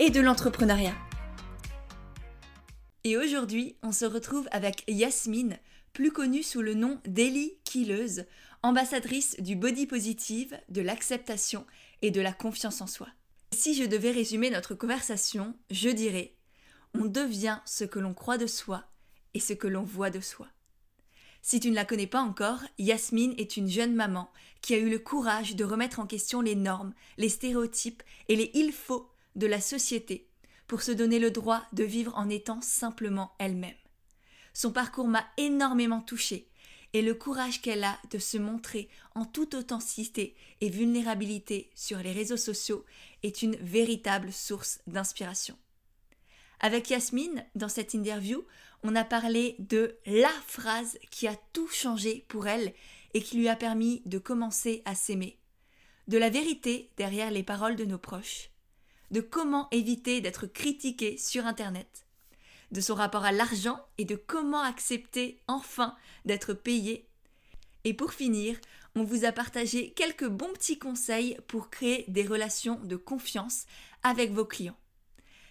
et de l'entrepreneuriat. Et aujourd'hui, on se retrouve avec Yasmine, plus connue sous le nom d'Ellie Killeuse, ambassadrice du body positive, de l'acceptation et de la confiance en soi. Si je devais résumer notre conversation, je dirais on devient ce que l'on croit de soi et ce que l'on voit de soi. Si tu ne la connais pas encore, Yasmine est une jeune maman qui a eu le courage de remettre en question les normes, les stéréotypes et les il faut de la société pour se donner le droit de vivre en étant simplement elle-même. Son parcours m'a énormément touchée et le courage qu'elle a de se montrer en toute authenticité et vulnérabilité sur les réseaux sociaux est une véritable source d'inspiration. Avec Yasmine, dans cette interview, on a parlé de la phrase qui a tout changé pour elle et qui lui a permis de commencer à s'aimer, de la vérité derrière les paroles de nos proches, de comment éviter d'être critiqué sur Internet, de son rapport à l'argent et de comment accepter enfin d'être payé. Et pour finir, on vous a partagé quelques bons petits conseils pour créer des relations de confiance avec vos clients.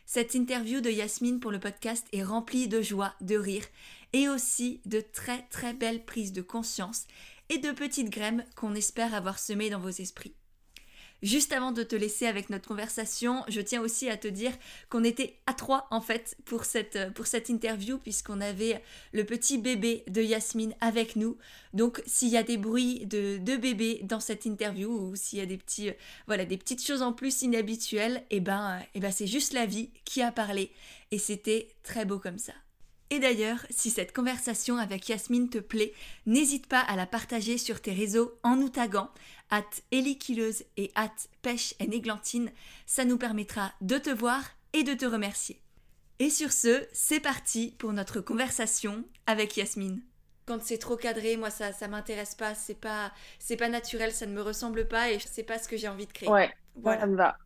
Cette interview de Yasmine pour le podcast est remplie de joie, de rire et aussi de très très belles prises de conscience et de petites graines qu'on espère avoir semées dans vos esprits. Juste avant de te laisser avec notre conversation, je tiens aussi à te dire qu'on était à trois en fait pour cette, pour cette interview puisqu'on avait le petit bébé de Yasmine avec nous. Donc s'il y a des bruits de, de bébé dans cette interview ou s'il y a des, petits, voilà, des petites choses en plus inhabituelles, eh ben, et eh ben c'est juste la vie qui a parlé et c'était très beau comme ça. Et d'ailleurs, si cette conversation avec Yasmine te plaît, n'hésite pas à la partager sur tes réseaux en nous taguant at Eliquileuse et at Pêche et Églantine. Ça nous permettra de te voir et de te remercier. Et sur ce, c'est parti pour notre conversation avec Yasmine. Quand c'est trop cadré, moi ça ça m'intéresse pas, c'est pas c'est pas naturel, ça ne me ressemble pas et c'est pas ce que j'ai envie de créer. Ouais, voilà. ça me va.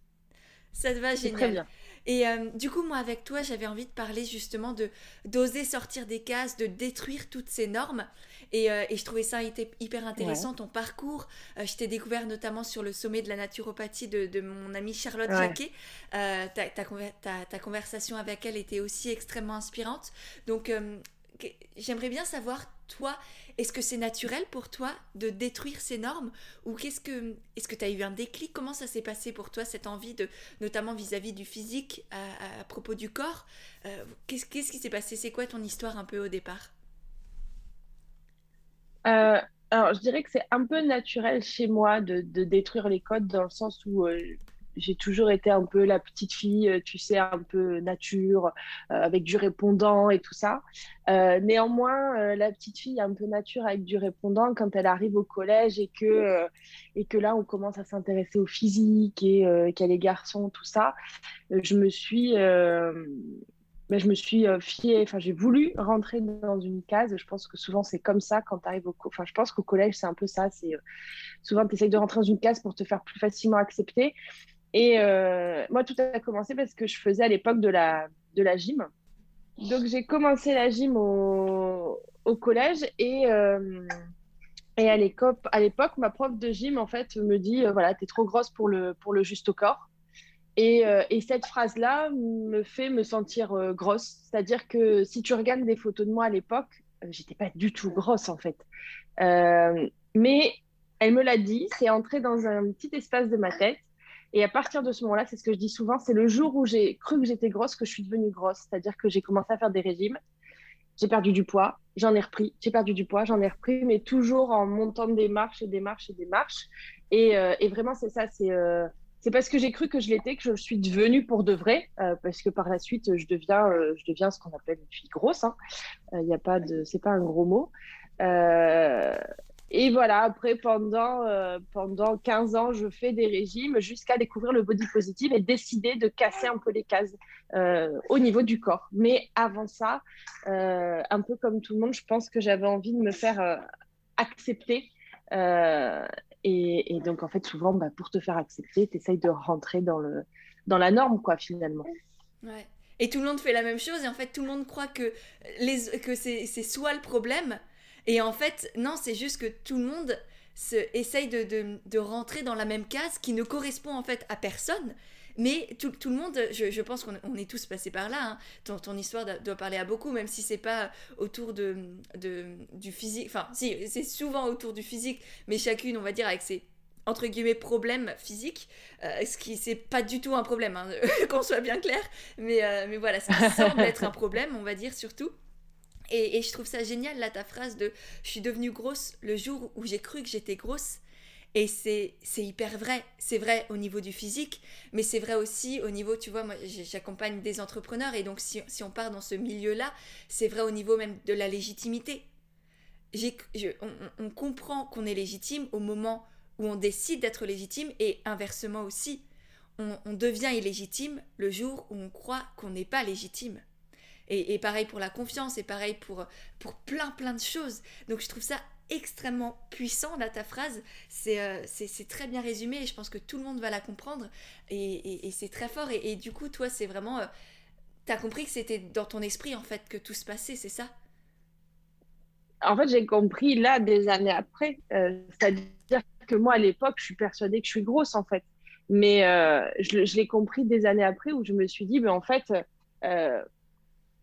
Ça te va génial. Très bien. Et euh, du coup, moi, avec toi, j'avais envie de parler justement de d'oser sortir des cases, de détruire toutes ces normes. Et, euh, et je trouvais ça hyper intéressant, ton parcours. Euh, je t'ai découvert notamment sur le sommet de la naturopathie de, de mon amie Charlotte Jacquet. Ta, ta, ta, ta, conversation avec elle était aussi extrêmement inspirante. Donc, j'aimerais bien savoir, toi, est-ce que c'est naturel pour toi de détruire ces normes? Ou qu'est-ce que est-ce que tu as eu un déclic? Comment ça s'est passé pour toi cette envie de notamment vis-à-vis du physique à, propos du corps? Euh, Qu'est-ce qui s'est passé? C'est quoi ton histoire un peu au départ? Euh, alors, je dirais que c'est un peu naturel chez moi de, détruire les codes dans le sens où euh, j'ai toujours été un peu la petite fille, euh, tu sais, un peu nature, avec du répondant et tout ça. Néanmoins, la petite fille un peu nature avec du répondant, quand elle arrive au collège et que, et que là, on commence à s'intéresser au physique et a les garçons, tout ça, je me suis, mais je me suis fiée, enfin, j'ai voulu rentrer dans une case. Je pense que souvent, c'est comme ça quand tu arrives au Enfin, je pense qu'au collège, c'est un peu ça. C'est souvent, tu essayes de rentrer dans une case pour te faire plus facilement accepter. Et euh, moi, tout a commencé parce que je faisais à l'époque de la, de la gym. Donc, j'ai commencé la gym au, au collège et, euh, et à l'époque, ma prof de gym, en fait, me dit, euh, voilà, tu es trop grosse pour le, pour le juste au corps. Et, et cette phrase-là me fait me sentir grosse. C'est-à-dire que si tu regardes des photos de moi à l'époque, j'étais pas du tout grosse, en fait. mais elle me l'a dit, c'est entré dans un petit espace de ma tête. Et à partir de ce moment-là, c'est ce que je dis souvent, c'est le jour où j'ai cru que j'étais grosse que je suis devenue grosse. C'est-à-dire que j'ai commencé à faire des régimes, j'ai perdu du poids, j'en ai repris, j'ai perdu du poids, j'en ai repris, mais toujours en montant des marches et des marches et des marches. Et, euh, et vraiment, c'est ça, c'est euh, c'est parce que j'ai cru que je l'étais que je suis devenue pour de vrai, euh, parce que par la suite, je deviens, je deviens ce qu'on appelle une fille grosse. Il hein. n'y a pas de, c'est pas un gros mot. Et, voilà, après, pendant, euh, pendant 15 ans, je fais des régimes jusqu'à découvrir le body positive et décider de casser un peu les cases euh, au niveau du corps. Mais avant ça, euh, un peu comme tout le monde, je pense que j'avais envie de me faire accepter. Et, donc, en fait, souvent, bah, pour te faire accepter, tu essayes de rentrer dans, le, dans la norme, quoi, finalement. Ouais. Et tout le monde fait la même chose, et en fait, tout le monde croit que, les, que c'est soit le problème, et en fait, non, c'est juste que tout le monde se, essaye de, de, rentrer dans la même case qui ne correspond en fait à personne. Mais tout, tout le monde, je, je pense qu'on est tous passés par là. Hein. Ton, ton, histoire doit parler à beaucoup, même si c'est pas autour de, de, du physique. Enfin, si, c'est souvent autour du physique, mais chacune, on va dire, avec ses entre guillemets problèmes physiques, euh, ce qui c'est pas du tout un problème, hein, qu'on soit bien clair, mais, euh, mais voilà, ça semble être un problème, on va dire surtout. Et, je trouve ça génial, là, ta phrase de je suis devenue grosse le jour où j'ai cru que j'étais grosse. Et c'est hyper vrai. C'est vrai au niveau du physique, mais c'est vrai aussi au niveau, tu vois, moi j'accompagne des entrepreneurs et donc si, si on part dans ce milieu-là, c'est vrai au niveau même de la légitimité. on, comprend qu'on est légitime au moment où on décide d'être légitime et inversement aussi. On, on devient illégitime le jour où on croit qu'on n'est pas légitime. Et, pareil pour la confiance, et pareil pour, pour plein plein de choses. Donc je trouve ça extrêmement puissant, là, ta phrase. Euh, c'est très bien résumé et je pense que tout le monde va la comprendre. Et, c'est très fort. Et, du coup, toi, c'est vraiment... Euh, t'as compris que c'était dans ton esprit, en fait, que tout se passait, c'est ça? En fait, j'ai compris là, des années après. Euh, c'est-à-dire que moi, à l'époque, je suis persuadée que je suis grosse, en fait. Mais je, je l'ai compris des années après où je me suis dit, mais en fait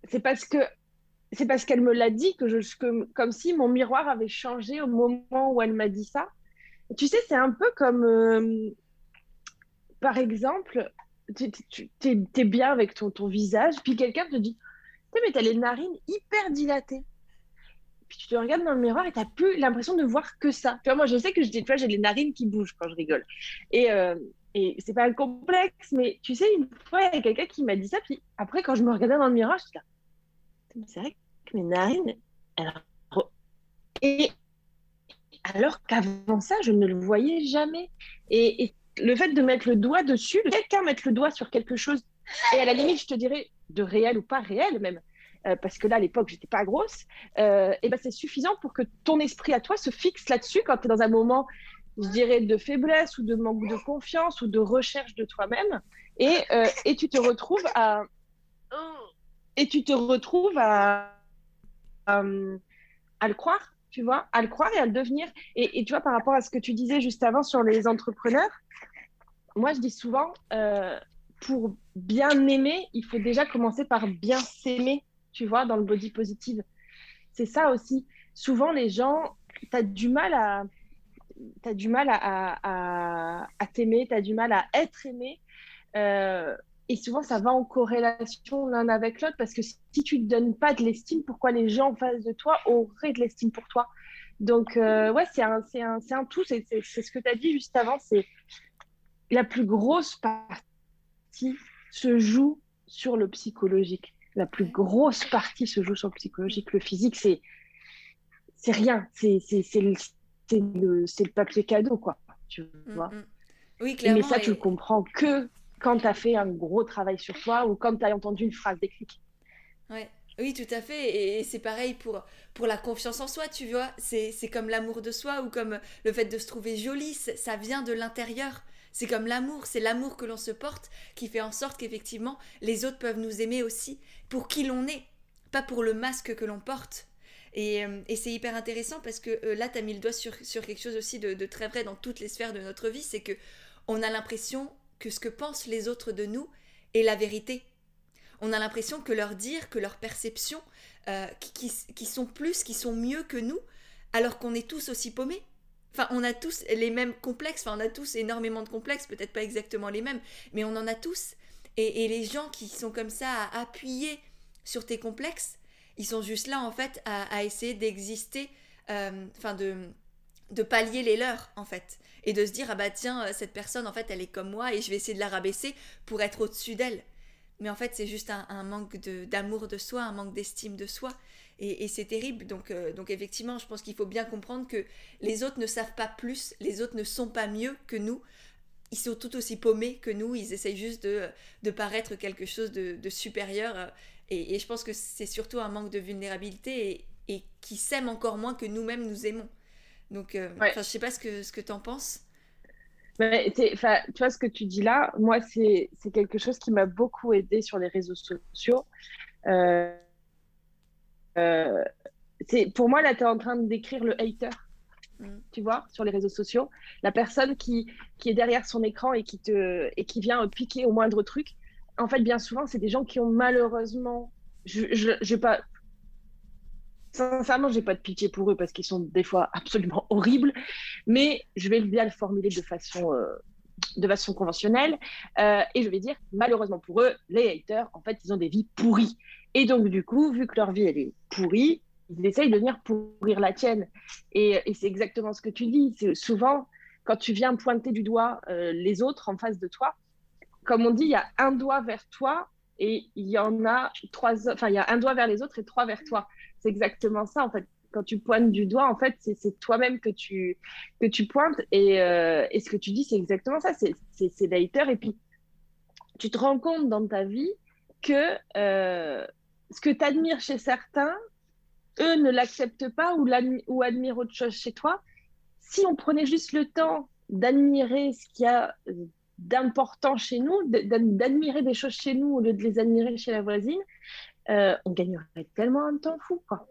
c'est parce que c'est parce qu'elle me l'a dit que je comme si mon miroir avait changé au moment où elle m'a dit ça. Tu sais, c'est un peu comme euh, par exemple, tu es, bien avec ton, visage, puis quelqu'un te dit mais tu as les narines hyper dilatées. Puis tu te regardes dans le miroir et tu n'as plus l'impression de voir que ça. Tu vois, moi, je sais que j'ai les narines qui bougent quand je rigole. Et, euh, et c'est pas un complexe, mais tu sais, une fois, il y a quelqu'un qui m'a dit ça, puis après, quand je me regardais dans le miroir, je me suis c'est vrai que mes narines. Et alors qu'avant ça, je ne le voyais jamais. Et, le fait de mettre le doigt dessus, quelqu'un mettre le doigt sur quelque chose, et à la limite, je te dirais, de réel ou pas réel même, euh, parce que là, à l'époque, j'étais pas grosse, euh, et ben c'est suffisant pour que ton esprit à toi se fixe là-dessus quand tu es dans un moment je dirais, de faiblesse ou de manque de confiance ou de recherche de toi-même. Et, euh, et tu te retrouves à. Et tu te retrouves à, à, le croire, tu vois, à le croire et à le devenir. Et, tu vois, par rapport à ce que tu disais juste avant sur les entrepreneurs, moi, je dis souvent, euh, pour bien aimer, il faut déjà commencer par bien s'aimer, tu vois, dans le body positive. C'est ça aussi. Souvent, les gens, tu as du mal à tu as du mal à, t'aimer, tu as du mal à être aimé. Euh, et souvent, ça va en corrélation l'un avec l'autre parce que si tu ne donnes pas de l'estime, pourquoi les gens en face de toi auraient de l'estime pour toi Donc, euh, ouais, c'est un, un, un, tout. C'est ce que tu as dit juste avant. C'est la plus grosse partie se joue sur le psychologique. La plus grosse partie se joue sur le psychologique. Le physique, c'est c'est rien. C'est le, le papier cadeau, quoi. Tu mm, vois? mm. Oui, clairement. Mais ça, tu le comprends que quand tu as fait un gros travail sur toi ou quand tu as entendu une phrase déclic. Oui, tout à fait. Et, c'est pareil pour, pour la confiance en soi, tu vois. C'est comme l'amour de soi ou comme le fait de se trouver jolie. Ça vient de l'intérieur. C'est comme l'amour. C'est l'amour que l'on se porte qui fait en sorte qu'effectivement, les autres peuvent nous aimer aussi pour qui l'on est, pas pour le masque que l'on porte. Euh, et, c'est hyper intéressant parce que euh, là, tu as mis le doigt sur, quelque chose aussi de, très vrai dans toutes les sphères de notre vie, c'est que on a l'impression que ce que pensent les autres de nous est la vérité. On a l'impression que leur dire, que leur perception, euh, qui, sont plus, qui sont mieux que nous, alors qu'on est tous aussi paumés. Enfin, on a tous les mêmes complexes, enfin, on a tous énormément de complexes, peut-être pas exactement les mêmes, mais on en a tous. Et, les gens qui sont comme ça à appuyer sur tes complexes, ils sont juste là, en fait, à, essayer d'exister, euh, enfin, de, de pallier les leurs, en fait. Et de se dire, ah bah tiens, euh, cette personne, en fait, elle est comme moi et je vais essayer de la rabaisser pour être au-dessus d'elle. Mais en fait, c'est juste un, manque d'amour de, soi, un manque d'estime de soi. Et, c'est terrible. Donc, euh, donc effectivement, je pense qu'il faut bien comprendre que les autres ne savent pas plus, les autres ne sont pas mieux que nous. Ils sont tout aussi paumés que nous, ils essayent juste de, de paraître quelque chose de, supérieur. Et, je pense que c'est surtout un manque de vulnérabilité et, et qui s'aiment encore moins que nous-mêmes nous aimons. Donc, euh, je ne sais pas ce que, ce que tu en penses. Mais tu vois ce que tu dis là, moi, c'est quelque chose qui m'a beaucoup aidé sur les réseaux sociaux. Euh, euh, pour moi, là, tu es en train de décrire le hater, mm. tu vois, sur les réseaux sociaux. La personne qui, qui est derrière son écran et qui, te, et qui vient piquer au moindre truc. En fait, bien souvent, c'est des gens qui ont malheureusement. Je, je, je pas, Sincèrement, j'ai pas de pitié pour eux parce qu'ils sont des fois absolument horribles, mais je vais bien le formuler de façon, euh, conventionnelle euh, et je vais dire malheureusement pour eux, les haters, en fait, ils ont des vies pourries. Et donc, du coup, vu que leur vie est pourrie, ils essayent de venir pourrir la tienne. Et, c'est exactement ce que tu dis. Souvent quand tu viens pointer du doigt euh, les autres en face de toi, comme on dit, il y a un doigt vers toi et il y en a trois, enfin, il y a un doigt vers les autres et trois vers toi c'est exactement ça, en fait. Quand tu pointes du doigt, en fait, c'est toi-même que tu, que tu pointes. Et, euh, et, ce que tu dis, c'est exactement ça. C'est l'hater. Et puis, tu te rends compte dans ta vie que euh, ce que tu admires chez certains, eux ne l'acceptent pas ou, ou admirent autre chose chez toi. Si on prenait juste le temps d'admirer ce qu'il y a d'important chez nous, d'admirer des choses chez nous au lieu de les admirer chez la voisine, euh, on gagnerait tellement un temps fou, quoi.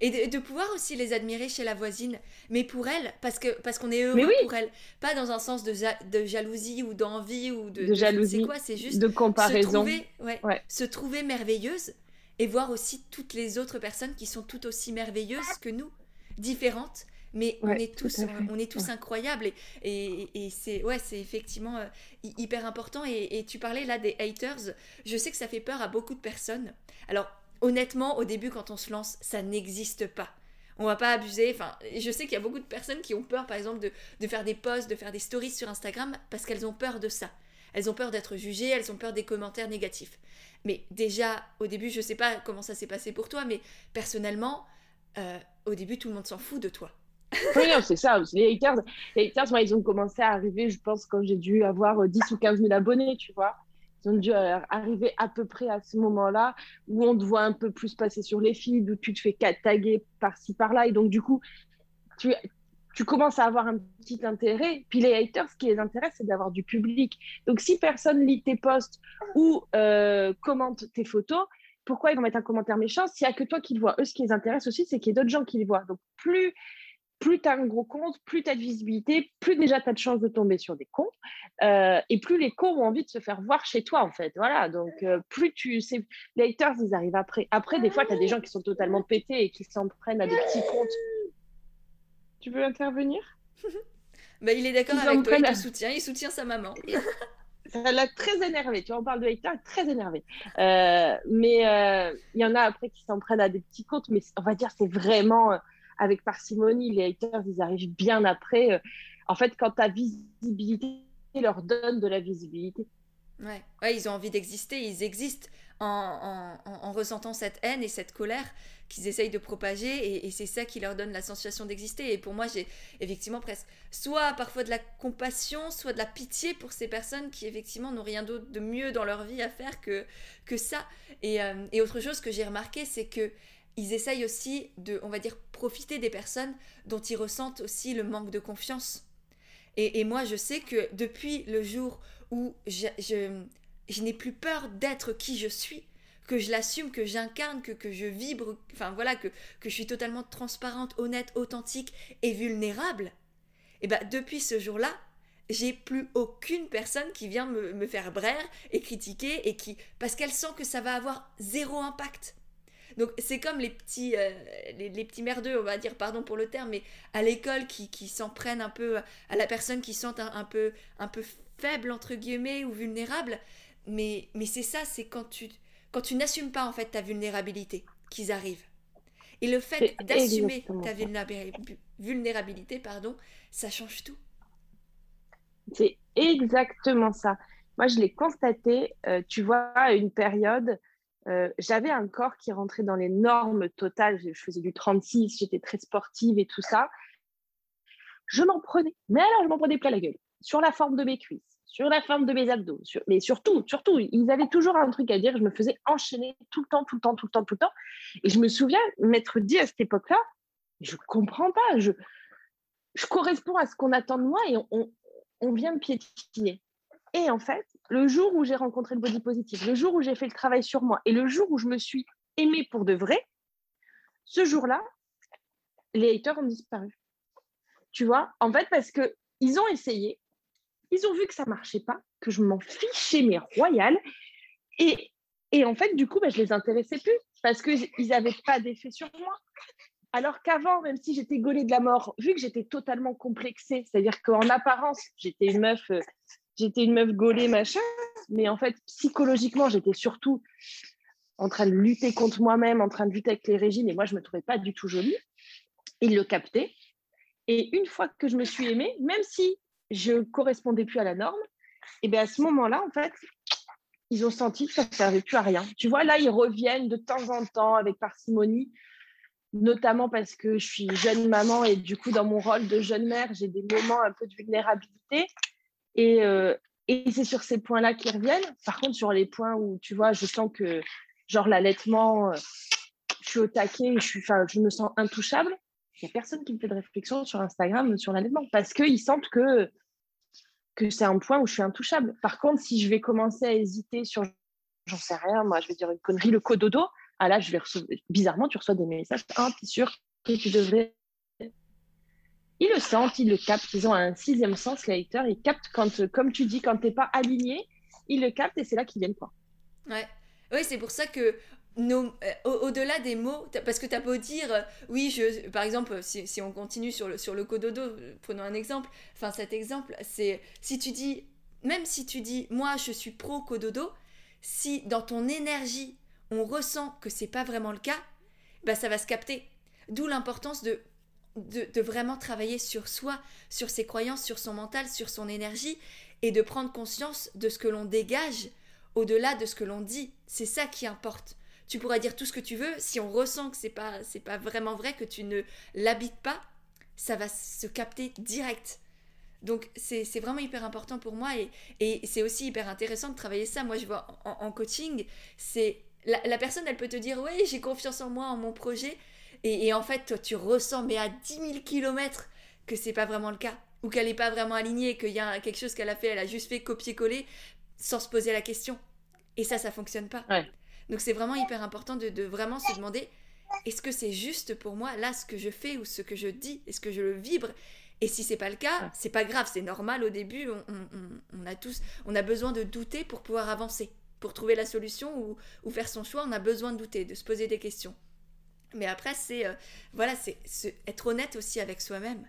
Et de, pouvoir aussi les admirer chez la voisine, mais pour elle, parce que parce qu'on est heureux pour elle, pas dans un sens de, de jalousie ou d'envie ou de, de jalousie. C'est quoi C'est juste de comparaison. Se trouver, ouais, se trouver merveilleuse et voir aussi toutes les autres personnes qui sont tout aussi merveilleuses que nous, différentes, mais on est tous on est tous incroyables et, et, c'est ouais c'est effectivement euh, hyper important et, tu parlais là des haters. Je sais que ça fait peur à beaucoup de personnes. Alors honnêtement au début quand on se lance ça n'existe pas. On va pas abuser enfin je sais qu'il y a beaucoup de personnes qui ont peur par exemple de, de faire des posts de faire des stories sur Instagram parce qu'elles ont peur de ça. Elles ont peur d'être jugées elles ont peur des commentaires négatifs. Mais déjà au début je sais pas comment ça s'est passé pour toi mais personnellement euh, au début tout le monde s'en fout de toi oui, c'est ça. Les haters, les haters moi, ils ont commencé à arriver, je pense, quand j'ai dû avoir 10 ou 15 000 abonnés, tu vois. Ils ont dû euh, arriver à peu près à ce moment-là où on te voit un peu plus passer sur les feeds, où tu te fais taguer par-ci, par-là. Et donc, du coup, tu, tu commences à avoir un petit intérêt. Puis les haters, ce qui les intéresse, c'est d'avoir du public. Donc, si personne lit tes posts ou euh, commente tes photos, pourquoi ils vont mettre un commentaire méchant S'il n'y a que toi qui le vois, eux, ce qui les intéresse aussi, c'est qu'il y ait d'autres gens qui le voient. Donc, plus plus tu as un gros compte, plus tu as de visibilité, plus déjà tu as de chances de tomber sur des cons, euh, et plus les cons ont envie de se faire voir chez toi, en fait. Voilà, donc euh, plus tu sais, les haters, ils arrivent après. Après, des fois, tu as des gens qui sont totalement pétés et qui s'en prennent à des petits comptes. Tu veux intervenir? Bah, Il est d'accord avec toi, il te soutient, il soutient sa maman. ça l'a très énervé. Tu vois, on parle de haters, très énervé. Euh, mais il y en a après qui s'en prennent à des petits comptes, mais on va dire c'est vraiment avec parcimonie. Les haters, ils arrivent bien après. Euh, en fait, quand ta visibilité leur donne de la visibilité. Ouais, ils ont envie d'exister, ils existent en, en, ressentant cette haine et cette colère qu'ils essayent de propager et, c'est ça qui leur donne la sensation d'exister. Et pour moi, j'ai effectivement presque soit parfois de la compassion, soit de la pitié pour ces personnes qui effectivement n'ont rien d'autre de mieux dans leur vie à faire que, que ça. Et, euh, et autre chose que j'ai remarqué, c'est que ils essayent aussi de, on va dire, profiter des personnes dont ils ressentent aussi le manque de confiance. Et, moi, je sais que depuis le jour où je, n'ai plus peur d'être qui je suis, que je l'assume, que j'incarne, que, que je vibre, enfin voilà, que, que je suis totalement transparente, honnête, authentique et vulnérable, et bien depuis ce jour-là, j'ai plus aucune personne qui vient me, me faire braire et critiquer et qui parce qu'elle sent que ça va avoir zéro impact. Donc c'est comme les petits, euh, les, petits merdeux, on va dire, pardon pour le terme, mais à l'école qui, qui s'en prennent un peu à la personne qui sent un, peu, un peu faible, entre guillemets, ou vulnérable. Mais, mais c'est ça, c'est quand tu, quand tu n'assumes pas en fait ta vulnérabilité qu'ils arrivent. Et le fait d'assumer ta vulnérabilité, pardon, ça change tout. C'est exactement ça. Moi, je l'ai constaté, euh, tu vois, à une période, euh, j'avais un corps qui rentrait dans les normes totales. Je faisais du 36, j'étais très sportive et tout ça. Je m'en prenais, mais alors je m'en prenais plein la gueule. Sur la forme de mes cuisses, sur la forme de mes abdos, mais surtout, surtout, ils avaient toujours un truc à dire. Je me faisais enchaîner tout le temps, tout le temps, tout le temps, tout le temps. Et je me souviens m'être dit à cette époque-là, je comprends pas, je, je corresponds à ce qu'on attend de moi et on, on vient me piétiner. Et en fait, le jour où j'ai rencontré le body positive, le jour où j'ai fait le travail sur moi et le jour où je me suis aimée pour de vrai, ce jour-là, les haters ont disparu. Tu vois, en fait, parce qu'ils ont essayé, ils ont vu que ça ne marchait pas, que je m'en fichais, mais royal. Et, et en fait, du coup, ben, je les intéressais plus parce qu'ils n'avaient pas d'effet sur moi. Alors qu'avant, même si j'étais gaulée de la mort, vu que j'étais totalement complexée, c'est-à-dire qu'en apparence, j'étais une meuf, euh, j'étais une meuf gaulée, machin, mais en fait, psychologiquement, j'étais surtout en train de lutter contre moi-même, en train de lutter avec les régimes, et moi, je ne me trouvais pas du tout jolie. Ils le captaient. Et une fois que je me suis aimée, même si je ne correspondais plus à la norme, et bien à ce moment-là, en fait, ils ont senti que ça ne servait plus à rien. Tu vois, là, ils reviennent de temps en temps avec parcimonie notamment parce que je suis jeune maman et du coup, dans mon rôle de jeune mère, j'ai des moments un peu de vulnérabilité. Et, euh, et c'est sur ces points-là qu'ils reviennent. Par contre, sur les points où, tu vois, je sens que, genre, l'allaitement, euh, je suis au taquet, je, me sens intouchable. Il n'y a personne qui me fait de réflexion sur Instagram sur l'allaitement parce qu'ils sentent que, c'est un point où je suis intouchable. Par contre, si je vais commencer à hésiter sur, j'en sais rien, moi, je vais dire une connerie, le cododo, ah là, je vais recevoir, bizarrement, tu reçois des messages, ah, tu es sûr que tu devrais. Ils le sentent, ils le captent, ils ont un sixième sens, les haters, ils captent quand, comme tu dis, quand tu n'es pas aligné, ils le captent et c'est là qu'ils viennent quoi. Ouais. Oui, c'est pour ça que euh, au-delà des mots, parce que tu as beau dire, euh, oui, je, par exemple, si, si, on continue sur le, sur le cododo, euh, prenons un exemple, enfin cet exemple, c'est si tu dis, même si tu dis, moi je suis pro cododo, si dans ton énergie, on ressent que c'est pas vraiment le cas, bah ça va se capter. D'où l'importance de, de, vraiment travailler sur soi, sur ses croyances, sur son mental, sur son énergie et de prendre conscience de ce que l'on dégage au-delà de ce que l'on dit. C'est ça qui importe. Tu pourras dire tout ce que tu veux, si on ressent que c'est pas pas vraiment vrai que tu ne l'habites pas, ça va se capter direct. Donc c'est vraiment hyper important pour moi et, et c'est aussi hyper intéressant de travailler ça. Moi je vois en, en coaching, c'est la, personne, elle peut te dire, oui, j'ai confiance en moi, en mon projet. Et, en fait, toi, tu ressens, mais à 10 000 km, que c'est pas vraiment le cas. Ou qu'elle n'est pas vraiment alignée, qu'il y a quelque chose qu'elle a fait, elle a juste fait copier-coller sans se poser la question. Et ça, ça fonctionne pas. Donc c'est vraiment hyper important de, vraiment se demander, est-ce que c'est juste pour moi, là, ce que je fais ou ce que je dis Est-ce que je le vibre? Et si c'est pas le cas, c'est pas grave, c'est normal au début. on, a tous, on a besoin de douter pour pouvoir avancer pour trouver la solution ou, faire son choix, on a besoin de douter, de se poser des questions. Mais après, c'est euh, voilà, c'est être honnête aussi avec soi-même.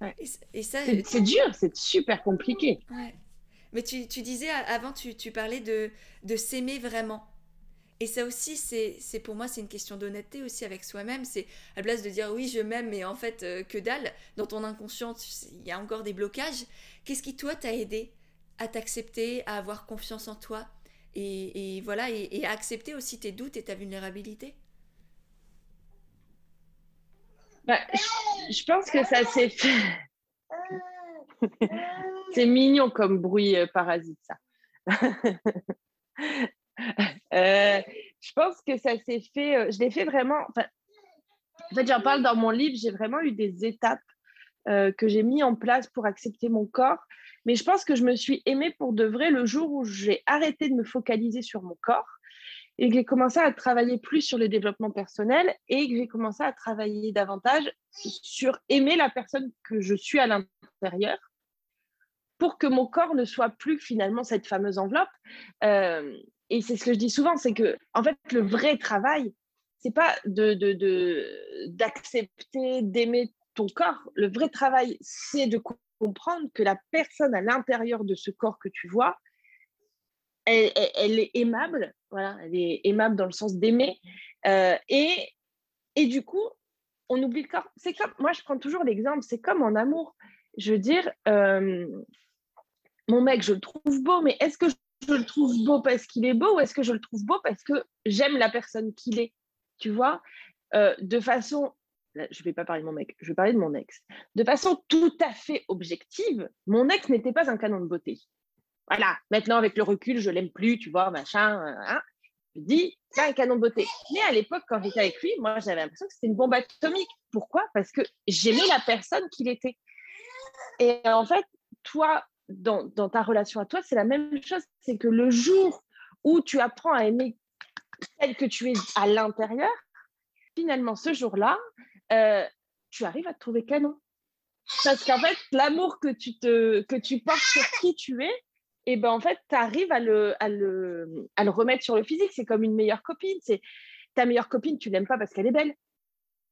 Ouais. Et, ça, c'est dur, c'est super compliqué. Mais tu, disais avant, tu, parlais de, de s'aimer vraiment. Et ça aussi, c'est pour moi, c'est une question d'honnêteté aussi avec soi-même. C'est à la place de dire oui, je m'aime, mais en fait, euh, que dalle, dans ton inconscient, il y a encore des blocages. Qu'est-ce qui, toi, t'a aidé à t'accepter, à avoir confiance en toi? Et, voilà, et, accepter aussi tes doutes et ta vulnérabilité bah, je, pense que ça s'est fait. C'est mignon comme bruit euh, parasite, ça. Euh, je pense que ça s'est fait. Euh, je l'ai fait vraiment. en fait, j'en parle dans mon livre. J'ai vraiment eu des étapes que j'ai mis en place pour accepter mon corps. Mais je pense que je me suis aimée pour de vrai le jour où j'ai arrêté de me focaliser sur mon corps et que j'ai commencé à travailler plus sur le développement personnel et que j'ai commencé à travailler davantage sur aimer la personne que je suis à l'intérieur pour que mon corps ne soit plus finalement cette fameuse enveloppe. Euh, et c'est ce que je dis souvent, c'est que en fait le vrai travail, c'est pas de d'accepter, d'aimer ton corps. Le vrai travail, c'est de comprendre que la personne à l'intérieur de ce corps que tu vois, elle, est aimable, voilà, elle est aimable dans le sens d'aimer. Euh, et, et du coup, on oublie le corps. C'est comme, moi, je prends toujours l'exemple, c'est comme en amour. Je veux dire, euh, mon mec, je le trouve beau, mais est-ce que je le trouve beau parce qu'il est beau ou est-ce que je le trouve beau parce que j'aime la personne qu'il est Tu vois? Euh, De façon, je ne vais pas parler de mon mec, je vais parler de mon ex. De façon tout à fait objective, mon ex n'était pas un canon de beauté. Voilà, maintenant avec le recul, je l'aime plus, tu vois, machin. Hein. Je dis, c'est un canon de beauté. Mais à l'époque, quand j'étais avec lui, moi, j'avais l'impression que c'était une bombe atomique. Pourquoi? Parce que j'aimais la personne qu'il était. Et en fait, toi, dans, ta relation à toi, c'est la même chose. C'est que le jour où tu apprends à aimer tel que tu es à l'intérieur, finalement, ce jour-là, euh, tu arrives à te trouver canon. Parce qu'en fait, l'amour que tu, te, que tu portes sur qui tu es, et eh ben en fait, tu arrives à le, à, le, à le remettre sur le physique. C'est comme une meilleure copine. C'est ta meilleure copine, tu l'aimes pas parce qu'elle est belle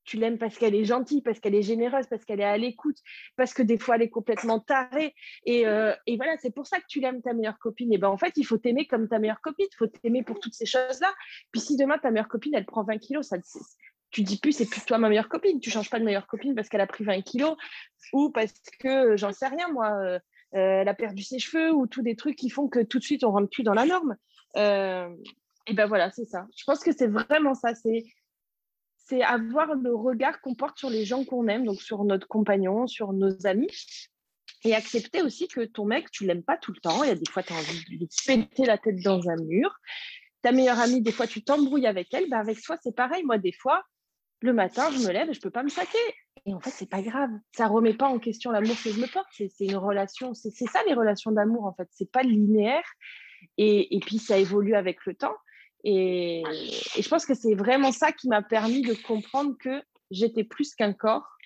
tu l'aimes parce qu'elle est gentille, parce qu'elle est généreuse, parce qu'elle est à l'écoute, parce que des fois elle est complètement tarée. Et, euh, et voilà, c'est pour ça que tu l'aimes ta meilleure copine. Et ben en fait, il faut t'aimer comme ta meilleure copine, il faut t'aimer pour toutes ces choses-là. Puis si demain ta meilleure copine, elle prend 20 kilos, ça, tu dis plus c'est plus toi ma meilleure copine. Tu changes pas de meilleure copine parce qu'elle a pris 20 kilos ou parce que j'en sais rien moi, euh, euh, elle a perdu ses cheveux ou tous des trucs qui font que tout de suite on rentre plus dans la norme. et ben voilà, c'est ça. Je pense que c'est vraiment ça. C'est c'est avoir le regard qu'on porte sur les gens qu'on aime, donc sur notre compagnon, sur nos amis. Et accepter aussi que ton mec, tu l'aimes pas tout le temps. Il y a des fois, tu as envie de lui péter la tête dans un mur. Ta meilleure amie, des fois, tu t'embrouilles avec elle. Ben avec toi, c'est pareil. Moi, des fois, le matin, je me lève et je peux pas me saquer. Et en fait, c'est pas grave. Ça remet pas en question l'amour que je me porte. C'est une relation. C'est ça les relations d'amour, en fait. C'est pas linéaire. Et, puis, ça évolue avec le temps. Et, je pense que c'est vraiment ça qui m'a permis de comprendre que j'étais plus qu'un corps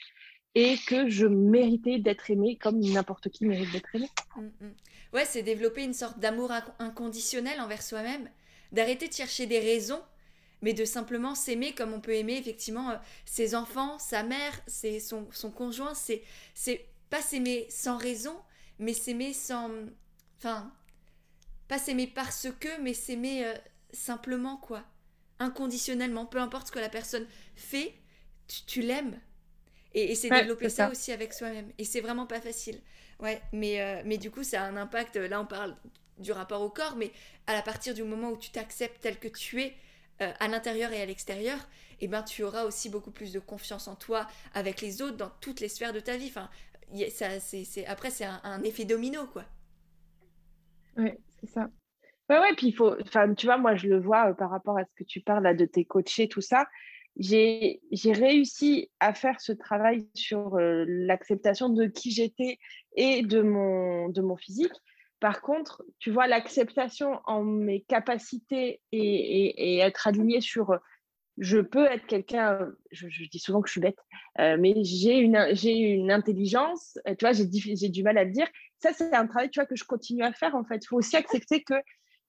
et que je méritais d'être aimée comme n'importe qui mérite d'être aimé. Mm, mm. Ouais, c'est développer une sorte d'amour inconditionnel envers soi-même, d'arrêter de chercher des raisons, mais de simplement s'aimer comme on peut aimer effectivement euh, ses enfants, sa mère, ses, son, son conjoint. C'est, c'est pas s'aimer sans raison, mais s'aimer sans. Enfin, pas s'aimer parce que, mais s'aimer euh, simplement quoi. Inconditionnellement, peu importe ce que la personne fait, tu, l'aimes. Et, c'est développer ça, aussi avec soi-même. Et c'est vraiment pas facile. Ouais, mais, euh, mais du coup, ça a un impact. Là, on parle du rapport au corps, mais à la partir du moment où tu t'acceptes tel que tu es, euh, à l'intérieur et à l'extérieur, eh ben, tu auras aussi beaucoup plus de confiance en toi avec les autres dans toutes les sphères de ta vie. Enfin, ça, c'est, après, c'est un, effet domino, quoi. Oui, c'est ça. Ouais, ouais, puis il faut, enfin, tu vois, moi, je le vois euh, par rapport à ce que tu parles là, de tes coachés, tout ça. J'ai réussi à faire ce travail sur euh, l'acceptation de qui j'étais et de mon, de mon physique. Par contre, tu vois, l'acceptation en mes capacités et, être aligné sur je peux être quelqu'un, je, dis souvent que je suis bête, euh, mais j'ai une, intelligence, tu vois, j'ai du mal à le dire. Ça, c'est un travail, que je continue à faire, en fait. Il faut aussi accepter que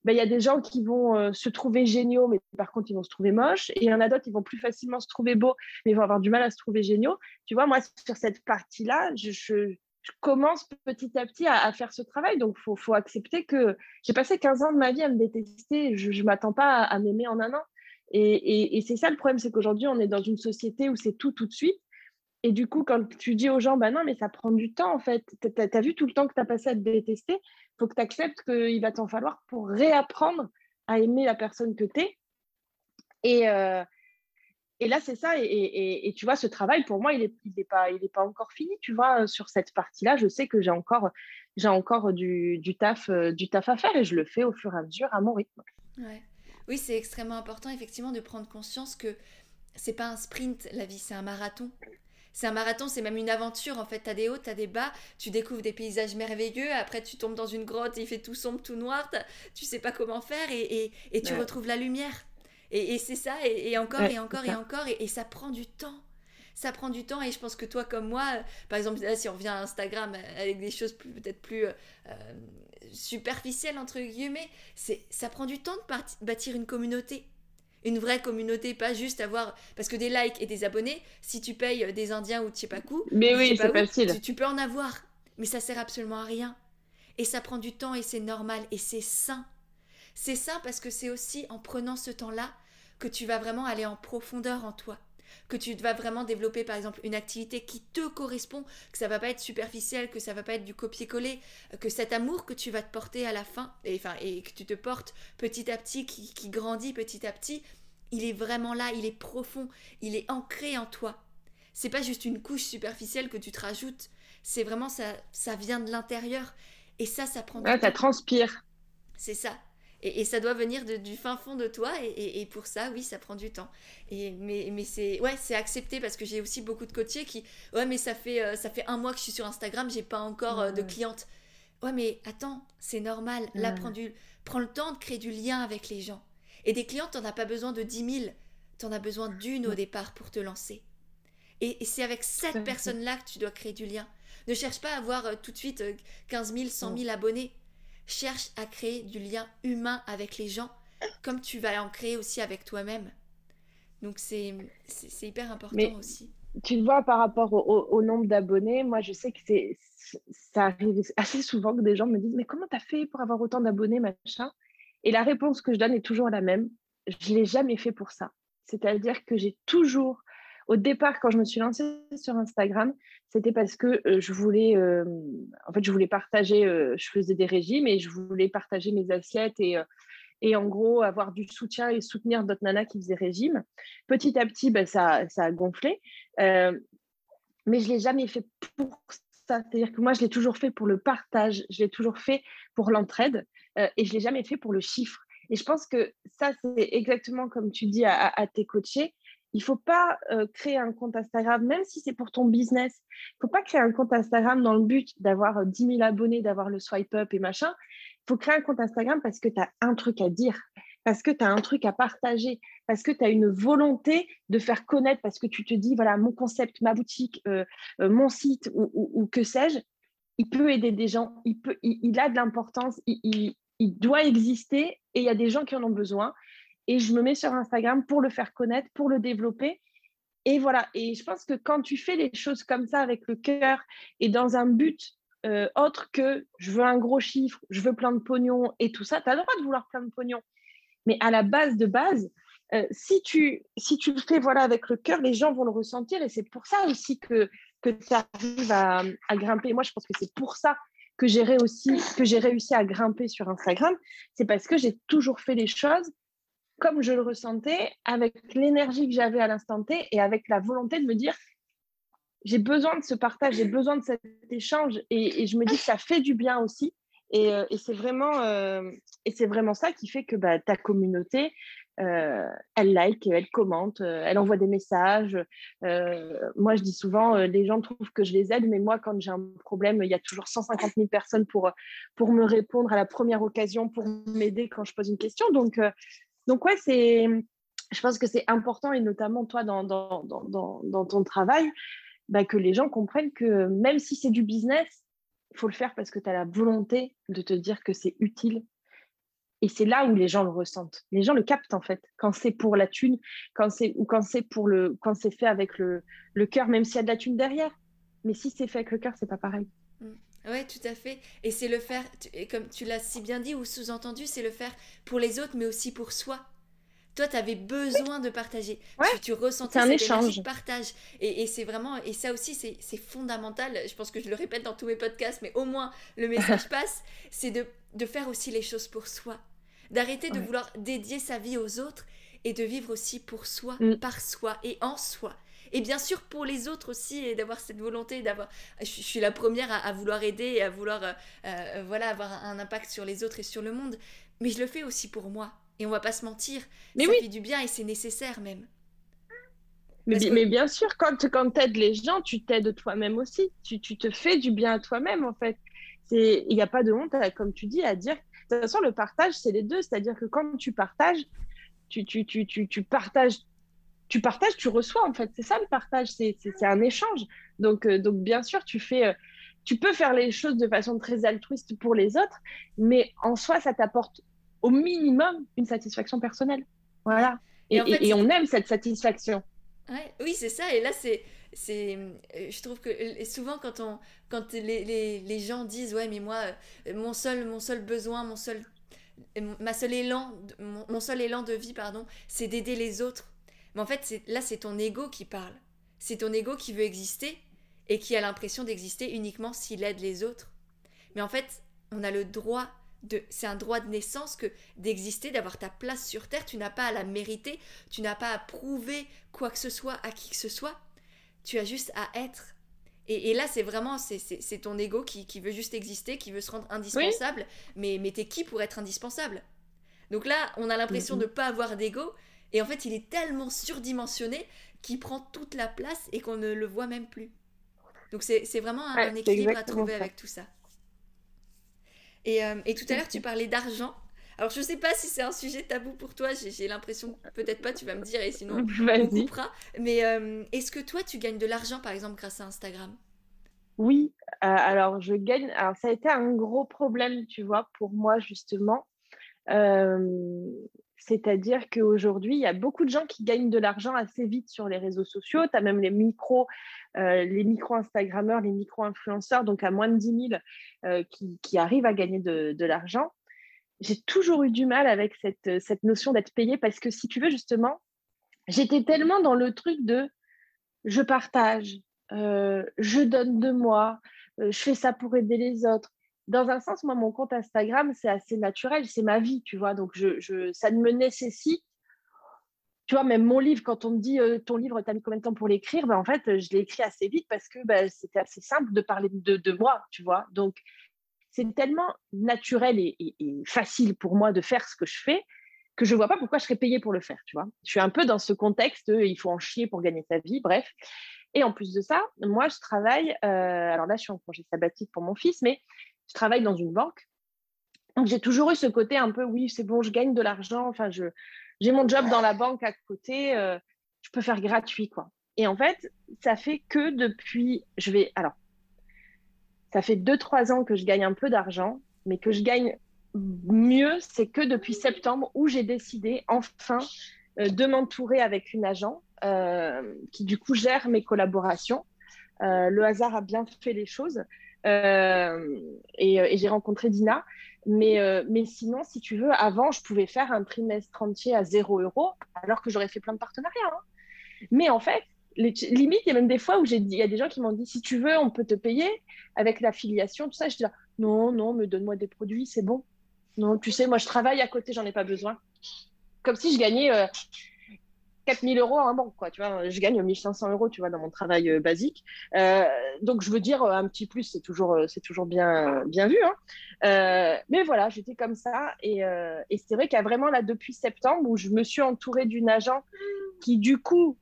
ben, il y a des gens qui vont euh, se trouver géniaux, mais par contre, ils vont se trouver moches. Et il y en a d'autres qui vont plus facilement se trouver beaux, mais ils vont avoir du mal à se trouver géniaux. Tu vois, moi, sur cette partie-là, je, commence petit à petit à, faire ce travail. Donc, il faut, accepter que j'ai passé 15 ans de ma vie à me détester. Je ne m'attends pas à, m'aimer en un an. Et, c'est ça le problème, c'est qu'aujourd'hui, on est dans une société où c'est tout tout de suite. Et du coup, quand tu dis aux gens, bah non, mais ça prend du temps en fait. Tu as, vu tout le temps que tu as passé à te détester? Faut que tu acceptes qu'il va t'en falloir pour réapprendre à aimer la personne que tu es. Et, euh, et là, c'est ça. Et, tu vois, ce travail, pour moi, il n'est il est pas, il est pas encore fini. Tu vois, sur cette partie-là, je sais que j'ai encore, j'ai encore du, du, taf, euh, du taf à faire et je le fais au fur et à mesure à mon rythme. Oui, c'est extrêmement important, effectivement, de prendre conscience que c'est pas un sprint, la vie, c'est un marathon. C'est un marathon, c'est même une aventure en fait. T'as des hauts, t'as des bas, tu découvres des paysages merveilleux, après tu tombes dans une grotte il fait tout sombre, tout noir, tu sais pas comment faire et, tu retrouves la lumière. Et, c'est ça, et, encore, et encore, et encore, et, ça prend du temps ça prend du temps et je pense que toi comme moi, par exemple là, si on revient à Instagram avec des choses peut-être plus euh, superficielles entre guillemets, c'est ça prend du temps de bâtir une communauté une vraie communauté, pas juste avoir. Parce que des likes et des abonnés, si tu payes des Indiens ou Tchepakou, mais oui, c'est facile. Tu, peux en avoir, mais ça sert absolument à rien. Et ça prend du temps et c'est normal et c'est sain. C'est sain parce que c'est aussi en prenant ce temps-là que tu vas vraiment aller en profondeur en toi. que tu vas vraiment développer par exemple une activité qui te correspond, que ça va pas être superficiel, que ça va pas être du copier-coller, que cet amour que tu vas te porter à la fin, et, enfin, et que tu te portes petit à petit, qui, qui grandit petit à petit, il est vraiment là, il est profond, il est ancré en toi. C'est pas juste une couche superficielle que tu te rajoutes, c'est vraiment ça, ça vient de l'intérieur. Et ça, ça prend. Ouais, ça transpire. C'est ça. Et, ça doit venir du fin fond de toi. Et, pour ça, oui, ça prend du temps. Et, mais mais c'est ouais, c'est accepté parce que j'ai aussi beaucoup de coachés qui. Ouais, mais ça fait, euh, ça fait un mois que je suis sur Instagram, j'ai pas encore euh, de clientes. Ouais, mais attends, c'est normal. Là, prends, du, prends le temps de créer du lien avec les gens. Et des clientes, t'en as pas besoin de 10 000. T'en as besoin d'une au départ pour te lancer. Et, c'est avec cette personne-là que tu dois créer du lien. Ne cherche pas à avoir euh, tout de suite 15 000, 100 000 abonnés cherche à créer du lien humain avec les gens, comme tu vas en créer aussi avec toi-même. Donc c'est hyper important aussi. Tu vois, par rapport au, nombre d'abonnés, moi je sais que c'est ça arrive assez souvent que des gens me disent Mais comment tu as fait pour avoir autant d'abonnés, machin? Et la réponse que je donne est toujours la même je ne l'ai jamais fait pour ça. C'est-à-dire que j'ai toujours au départ, quand je me suis lancée sur Instagram, c'était parce que euh, je voulais, euh, en fait, je voulais partager, euh, je faisais des régimes et je voulais partager mes assiettes et, et en gros avoir du soutien et soutenir d'autres nanas qui faisaient régime. Petit à petit, ben, ça, ça a gonflé, mais je l'ai jamais fait pour ça. C'est-à-dire que moi, je l'ai toujours fait pour le partage, je l'ai toujours fait pour l'entraide et je l'ai jamais fait pour le chiffre. Et je pense que ça, c'est exactement comme tu dis à tes coachés. Il ne faut pas euh, créer un compte Instagram, même si c'est pour ton business. Il ne faut pas créer un compte Instagram dans le but d'avoir 10 euh, 000 abonnés, d'avoir le swipe up et machin. Il faut créer un compte Instagram parce que tu as un truc à dire, parce que tu as un truc à partager, parce que tu as une volonté de faire connaître, parce que tu te dis, voilà, mon concept, ma boutique, euh, mon site ou, que sais-je, il peut aider des gens, il, a de l'importance, il doit exister et il y a des gens qui en ont besoin et je me mets sur Instagram pour le faire connaître, pour le développer. Et voilà, et je pense que quand tu fais les choses comme ça avec le cœur et dans un but euh, autre que je veux un gros chiffre, je veux plein de pognon et tout ça, tu as le droit de vouloir plein de pognon. Mais à la base de base, euh, si, tu, si tu le fais voilà, avec le cœur, les gens vont le ressentir et c'est pour ça aussi que, que tu arrives à, grimper. Moi, je pense que c'est pour ça que j'ai réussi à grimper sur Instagram. C'est parce que j'ai toujours fait les choses comme je le ressentais, avec l'énergie que j'avais à l'instant T et avec la volonté de me dire j'ai besoin de ce partage, j'ai besoin de cet échange et, je me dis que ça fait du bien aussi. Et, euh, c'est vraiment, euh, vraiment ça qui fait que bah, ta communauté, euh, elle like, elle commente, elle envoie des messages. moi, je dis souvent, les gens trouvent que je les aide, mais moi, quand j'ai un problème, il y a toujours 150 000 personnes pour, pour me répondre à la première occasion, pour m'aider quand je pose une question. Donc, donc, ouais, je pense que c'est important, et notamment toi dans, ton travail, bah, que les gens comprennent que même si c'est du business, il faut le faire parce que tu as la volonté de te dire que c'est utile. Et c'est là où les gens le ressentent. Les gens le captent en fait. Quand c'est pour la thune, quand c'est ou quand c'est pour le, quand c'est fait avec le, le cœur, même s'il y a de la thune derrière. Mais si c'est fait avec le cœur, c'est pas pareil. Oui, tout à fait. Et c'est le faire, et comme tu l'as si bien dit ou sous-entendu, c'est le faire pour les autres, mais aussi pour soi. Toi, tu avais besoin de partager. tu, tu, ressentais un échange. de partage. Et, c'est vraiment, et ça aussi, c'est fondamental. Je pense que je le répète dans tous mes podcasts, mais au moins le message passe. C'est de, de, faire aussi les choses pour soi. D'arrêter de vouloir dédier sa vie aux autres et de vivre aussi pour soi, mm. par soi et en soi et bien sûr pour les autres aussi et d'avoir cette volonté d'avoir je, suis la première à, vouloir aider et à vouloir euh, euh, voilà avoir un impact sur les autres et sur le monde mais je le fais aussi pour moi et on va pas se mentir mais ça fait du bien et c'est nécessaire même mais, mais, bien sûr, quand, quand tu aides les gens, tu t'aides toi-même aussi. Tu, tu, te fais du bien à toi-même, en fait. Il n'y a pas de honte, comme tu dis, à dire. De toute façon, le partage, c'est les deux. C'est-à-dire que quand tu partages, tu, tu, tu, tu, partages tu partages, tu reçois en fait. C'est ça le partage, c'est un échange. Donc, euh, donc bien sûr, tu fais, euh, tu peux faire les choses de façon très altruiste pour les autres, mais en soi, ça t'apporte au minimum une satisfaction personnelle. Voilà. Et, on aime cette satisfaction. oui, c'est ça. Et là, c'est, c'est, euh, je trouve que souvent quand on, quand les, les, les gens disent ouais, mais moi, mon seul, mon seul besoin, mon seul, ma seul élan, mon seul élan de vie, pardon, c'est d'aider les autres Mais en fait, là, c'est ton ego qui parle. C'est ton ego qui veut exister et qui a l'impression d'exister uniquement s'il aide les autres. Mais en fait, on a le droit de c'est un droit de naissance que d'exister, d'avoir ta place sur terre, tu n'as pas à la mériter, tu n'as pas à prouver quoi que ce soit à qui que ce soit. Tu as juste à être. Et, là, c'est vraiment, c'est ton ego qui, veut juste exister, qui veut se rendre indispensable. Mais, mais t'es qui pour être indispensable? Donc là, on a l'impression de ne pas avoir d'ego. Et en fait, il est tellement surdimensionné qu'il prend toute la place et qu'on ne le voit même plus. Donc c'est vraiment un, équilibre à trouver avec tout ça. Et, euh, et tout à l'heure, tu parlais d'argent. Alors, je ne sais pas si c'est un sujet tabou pour toi, j'ai l'impression, peut-être pas, tu vas me dire, et sinon, on coupera. Mais euh, est-ce que toi, tu gagnes de l'argent, par exemple, grâce à Instagram? Oui, euh, alors je gagne. Alors, ça a été un gros problème, tu vois, pour moi, justement. C'est-à-dire qu'aujourd'hui, il y a beaucoup de gens qui gagnent de l'argent assez vite sur les réseaux sociaux. Tu as même les micros, euh, les micro-Instagrammeurs, les micro-influenceurs, donc à moins de 10 000, euh, qui, arrivent à gagner de, l'argent. J'ai toujours eu du mal avec cette, notion d'être payé parce que si tu veux, justement, j'étais tellement dans le truc de je partage, euh, je donne de moi, je fais ça pour aider les autres dans un sens, moi, mon compte Instagram, c'est assez naturel, c'est ma vie, tu vois. Donc, je, ça ne me nécessite. Tu vois, même mon livre, quand on me dit euh, ton livre, tu as mis combien de temps pour l'écrire? Ben, En fait, je l'ai écrit assez vite parce que ben, c'était assez simple de parler de, moi, tu vois. Donc, c'est tellement naturel et, facile pour moi de faire ce que je fais que je ne vois pas pourquoi je serais payée pour le faire, tu vois. Je suis un peu dans ce contexte, il faut en chier pour gagner sa vie, bref. Et en plus de ça, moi, je travaille, euh, alors là, je suis en congé sabbatique pour mon fils, mais je travaille dans une banque. Donc, j'ai toujours eu ce côté un peu, oui, c'est bon, je gagne de l'argent. Enfin, je, j'ai mon job dans la banque à côté. Euh, je peux faire gratuit, quoi. Et en fait, ça fait que depuis, je vais, alors, ça fait deux, trois ans que je gagne un peu d'argent, mais que je gagne mieux, c'est que depuis septembre où j'ai décidé enfin euh, de m'entourer avec une agent euh, qui du coup gère mes collaborations. le hasard a bien fait les choses. Euh, euh, et, j'ai rencontré Dina. Mais, euh, mais sinon, si tu veux, avant, je pouvais faire un trimestre entier à 0 euros, alors que j'aurais fait plein de partenariats. Hein. Mais en fait, limite, il y a même des fois où il y a des gens qui m'ont dit si tu veux, on peut te payer avec l'affiliation, tout ça. Je dis non, non, me donne-moi des produits, c'est bon. Non, tu sais, moi, je travaille à côté, j'en ai pas besoin. Comme si je gagnais 4000 euros en banque, quoi. Tu vois, je gagne 1500 euros, tu vois, dans mon travail euh, basique. Euh, donc, je veux dire, un petit plus, c'est toujours, c'est toujours bien, bien vu. Hein. Euh, mais voilà, j'étais comme ça. Et, c'est vrai qu'il y a vraiment là, depuis septembre, où je me suis entourée d'une agent qui, du coup,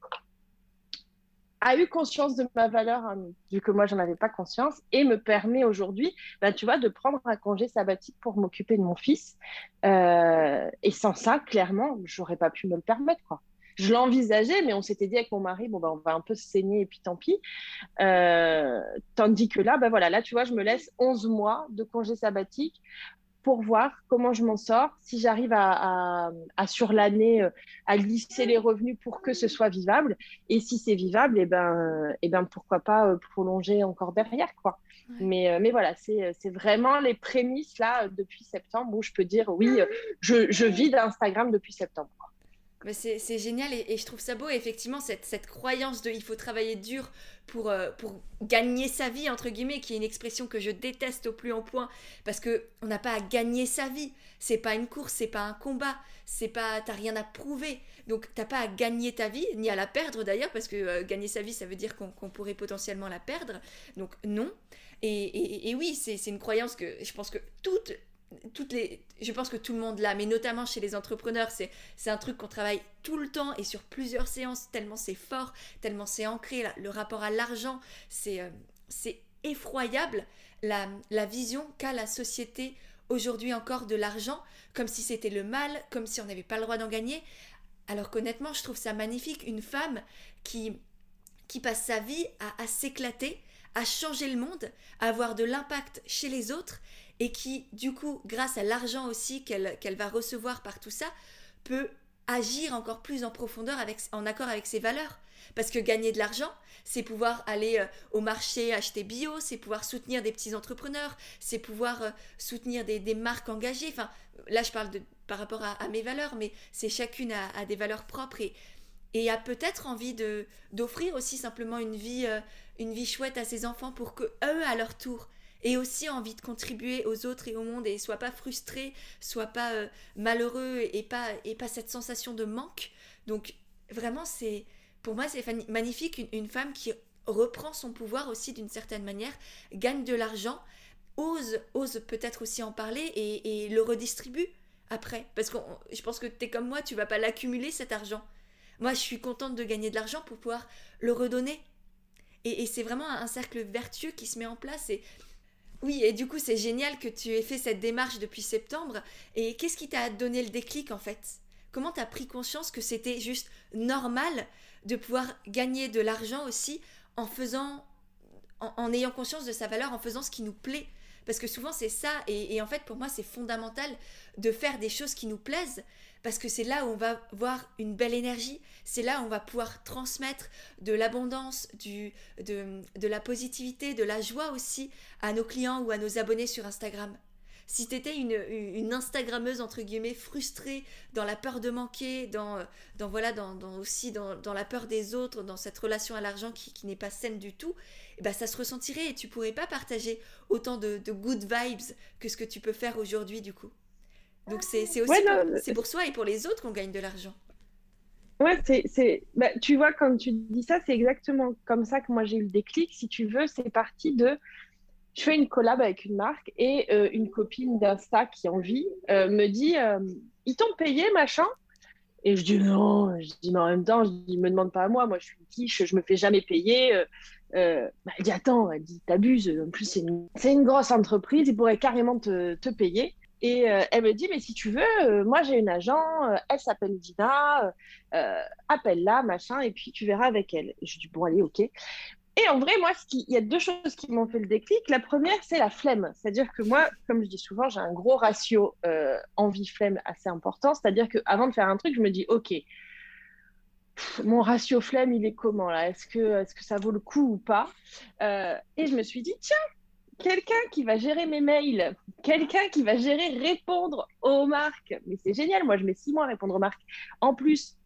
a eu conscience de ma valeur, hein, vu que moi, je n'en avais pas conscience, et me permet aujourd'hui, ben, tu vois, de prendre un congé sabbatique pour m'occuper de mon fils. et sans ça, clairement, j'aurais pas pu me le permettre, quoi je l'envisageais, mais on s'était dit avec mon mari, bon, ben, on va un peu se saigner et puis tant pis. Euh, tandis que là, ben voilà, là, tu vois, je me laisse 11 mois de congé sabbatique pour voir comment je m'en sors, si j'arrive à, sur l'année euh, à lisser les revenus pour que ce soit vivable. Et si c'est vivable, et eh ben, et eh ben pourquoi pas euh, prolonger encore derrière, quoi. Mais, mais voilà, c'est vraiment les prémices là depuis septembre où je peux dire oui, je, je vis d'Instagram depuis septembre c'est génial et, je trouve ça beau. effectivement, cette, cette, croyance de il faut travailler dur pour, euh, pour gagner sa vie, entre guillemets, qui est une expression que je déteste au plus en point, parce que on n'a pas à gagner sa vie. C'est pas une course, c'est pas un combat, c'est pas t'as rien à prouver. Donc t'as pas à gagner ta vie, ni à la perdre d'ailleurs, parce que euh, gagner sa vie, ça veut dire qu'on pourrait potentiellement la perdre. Donc non. Et, et, et oui, c'est une croyance que je pense que toutes toutes les, je pense que tout le monde l'a, mais notamment chez les entrepreneurs, c'est, c'est un truc qu'on travaille tout le temps et sur plusieurs séances, tellement c'est fort, tellement c'est ancré, le rapport à l'argent, c'est, euh, c'est effroyable la, la vision qu'a la société aujourd'hui encore de l'argent, comme si c'était le mal, comme si on n'avait pas le droit d'en gagner, alors qu'honnêtement, je trouve ça magnifique, une femme qui, qui passe sa vie à, à s'éclater, à changer le monde, à avoir de l'impact chez les autres et qui, du coup, grâce à l'argent aussi qu'elle va recevoir par tout ça, peut agir encore plus en profondeur avec, en accord avec ses valeurs. Parce que gagner de l'argent, c'est pouvoir aller euh, au marché acheter bio, c'est pouvoir soutenir des petits entrepreneurs, c'est pouvoir euh, soutenir des, marques engagées. Enfin, là, je parle de, par rapport à, mes valeurs, mais c'est chacune a, des valeurs propres et, et a peut-être envie d'offrir aussi simplement une vie euh, une vie chouette à ses enfants pour que eux à leur tour aient aussi envie de contribuer aux autres et au monde et soient pas frustrés, soient pas euh, malheureux et pas et pas cette sensation de manque. Donc vraiment c'est pour moi c'est magnifique une, femme qui reprend son pouvoir aussi d'une certaine manière, gagne de l'argent, ose ose peut-être aussi en parler et, et le redistribue après parce que je pense que tu es comme moi, tu vas pas l'accumuler cet argent moi, je suis contente de gagner de l'argent pour pouvoir le redonner. Et, c'est vraiment un cercle vertueux qui se met en place. Et oui, et du coup, c'est génial que tu aies fait cette démarche depuis septembre. Et qu'est-ce qui t'a donné le déclic en fait? Comment tu as pris conscience que c'était juste normal de pouvoir gagner de l'argent aussi en faisant, en, ayant conscience de sa valeur, en faisant ce qui nous plaît? Parce que souvent c'est ça, et, en fait pour moi c'est fondamental de faire des choses qui nous plaisent, parce que c'est là où on va voir une belle énergie, c'est là où on va pouvoir transmettre de l'abondance, de, la positivité, de la joie aussi à nos clients ou à nos abonnés sur Instagram. Si tu étais une, une Instagrammeuse, entre guillemets, frustrée, dans la peur de manquer, dans, dans voilà, dans, aussi dans, la peur des autres, dans cette relation à l'argent qui, n'est pas saine du tout, eh ben, ça se ressentirait et tu pourrais pas partager autant de, de good vibes que ce que tu peux faire aujourd'hui, du coup. Donc c'est aussi c'est pour soi et pour les autres qu'on gagne de l'argent. Ouais, c'est, bah, tu vois, quand tu dis ça, c'est exactement comme ça que moi j'ai eu le déclic. Si tu veux, c'est parti de je fais une collab avec une marque et euh, une copine d'Insta qui en vit euh, me dit euh, Ils t'ont payé, machin? Et je dis Non, je dis, mais en même temps, je dis, me demande pas à moi, moi je suis une quiche, je me fais jamais payer. Bah, elle dit Attends, elle dit T'abuses, en plus c'est une, une, grosse entreprise, ils pourraient carrément te, te payer. Et elle me dit, mais si tu veux, moi j'ai une agent, elle s'appelle Dina, appelle-la, machin, et puis tu verras avec elle. je dis, bon, allez, ok. Et en vrai, moi, il y a deux choses qui m'ont fait le déclic. La première, c'est la flemme. C'est-à-dire que moi, comme je dis souvent, j'ai un gros ratio euh, envie-flemme assez important. C'est-à-dire qu'avant de faire un truc, je me dis, OK, mon ratio flemme, il est comment là? Est-ce que, est que ça vaut le coup ou pas? Euh, Et je me suis dit, tiens, quelqu'un qui va gérer mes mails, quelqu'un qui va gérer répondre aux marques. Mais c'est génial, moi, je mets six mois à répondre aux marques. En plus,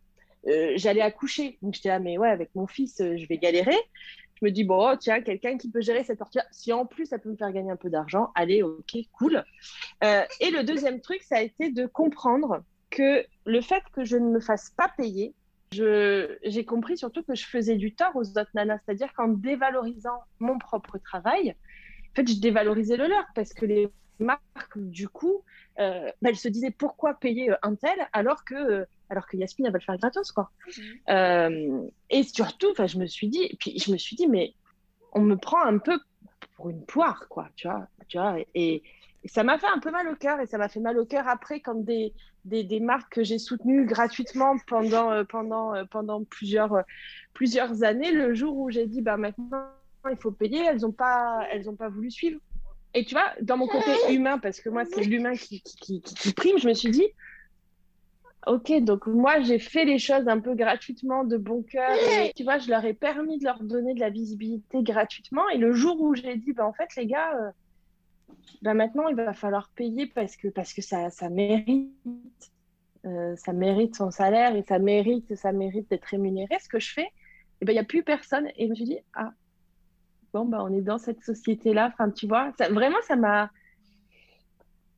euh, j'allais accoucher. Donc j'étais là, mais ouais, avec mon fils, je vais galérer je me dis, bon, tiens, quelqu'un qui peut gérer cette partie-là, si en plus ça peut me faire gagner un peu d'argent, allez, ok, cool. Euh, et le deuxième truc, ça a été de comprendre que le fait que je ne me fasse pas payer, j'ai compris surtout que je faisais du tort aux autres nanas, c'est-à-dire qu'en dévalorisant mon propre travail, en fait, je dévalorisais le leur parce que les marques, du coup, euh, bah, elles se disaient pourquoi payer un tel alors que alors que Yasmine, elle va le faire gratos, quoi. Mhm. Euh, et surtout, je me suis dit, puis je me suis dit, mais on me prend un peu pour une poire, quoi, tu vois, tu vois, et, ça m'a fait un peu mal au cœur, et ça m'a fait mal au cœur après quand des, des, des marques que j'ai soutenues gratuitement pendant, euh, pendant, euh, pendant plusieurs, plusieurs années, le jour où j'ai dit, bah maintenant, il faut payer, elles n'ont pas, elles ont pas voulu suivre. Et tu vois, dans mon côté humain, parce que moi, c'est l'humain qui, qui, qui, prime, je me suis dit, Ok, donc moi j'ai fait les choses un peu gratuitement, de bon cœur. Et, tu vois, je leur ai permis de leur donner de la visibilité gratuitement. Et le jour où j'ai dit, bah, en fait, les gars, euh, bah, maintenant il va falloir payer parce que, parce que ça, ça mérite. Euh, ça mérite son salaire et ça mérite, ça mérite d'être rémunéré. Ce que je fais, il ben, n'y a plus personne. Et je me suis dit, ah, bon, bah, on est dans cette société-là. Enfin, tu vois, vraiment, ça m'a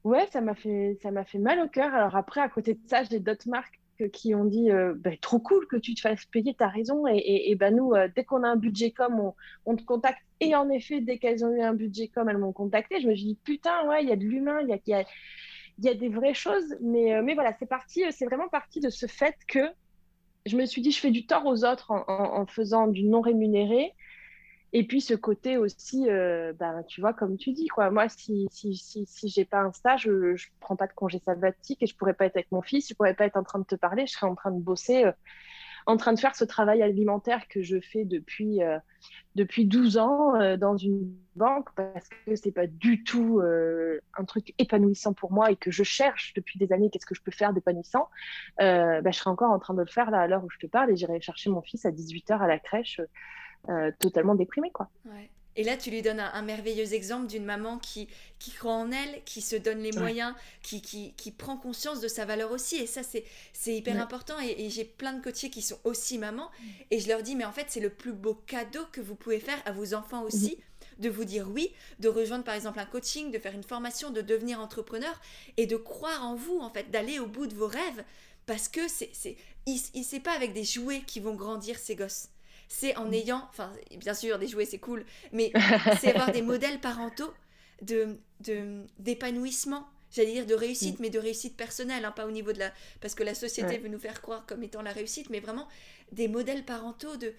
Ouais, ça m'a fait, ça m'a fait mal au cœur. Alors après, à côté de ça, j'ai d'autres marques qui ont dit euh, bah, trop cool que tu te fasses payer, t'as raison. Et, et, bah, nous, euh, dès qu'on a un budget com, on, on, te contacte. Et en effet, dès qu'elles ont eu un budget com, elles m'ont contacté. Je me suis dit, putain, ouais, il y a de l'humain, il y a, y, y a, des vraies choses. Mais, euh, mais voilà, c'est parti, c'est vraiment parti de ce fait que je me suis dit, je fais du tort aux autres en faisant du non rémunéré. Et puis ce côté aussi, euh, ben, tu vois, comme tu dis, quoi. Moi, si, si, si, si pas un stage, je ne prends pas de congé sabbatique et je pourrais pas être avec mon fils, je pourrais pas être en train de te parler, je serais en train de bosser, euh, en train de faire ce travail alimentaire que je fais depuis, euh, depuis 12 ans dans une banque parce que c'est pas du tout un truc épanouissant pour moi et que je cherche depuis des années qu'est-ce que je peux faire d'épanouissant. Ben, je serais encore en train de le faire là à l'heure où je te parle et j'irai chercher mon fils à 18h à la crèche. Euh, totalement déprimé, quoi. Ouais. Et là, tu lui donnes un, merveilleux exemple d'une maman qui, qui croit en elle, qui se donne les moyens, qui, qui, qui, prend conscience de sa valeur aussi. Et ça, c'est hyper important. Et, j'ai plein de coachés qui sont aussi mamans. Et je leur dis, mais en fait, c'est le plus beau cadeau que vous pouvez faire à vos enfants aussi. De vous dire oui, de rejoindre par exemple un coaching, de faire une formation, de devenir entrepreneur et de croire en vous, en fait, d'aller au bout de vos rêves. Parce que c'est, c'est pas avec des jouets qui vont grandir ces gosses c'est en mm. ayant, enfin, bien sûr, des jouets, c'est cool, mais c'est avoir des modèles parentaux de d'épanouissement. J'allais dire de réussite, mm. mais de réussite personnelle, hein, pas au niveau de la. Parce que la société veut nous faire croire comme étant la réussite, mais vraiment des modèles parentaux de,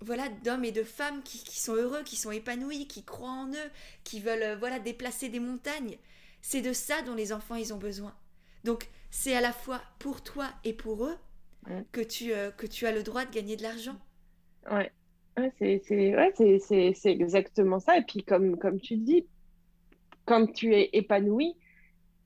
voilà d'hommes et de femmes qui, sont heureux, qui sont épanouis, qui croient en eux, qui veulent euh, voilà déplacer des montagnes. C'est de ça dont les enfants ils ont besoin. Donc c'est à la fois pour toi et pour eux que tu euh, que tu as le droit de gagner de l'argent. Ouais, c'est exactement ça. Et puis, comme, comme tu dis, quand tu es épanoui,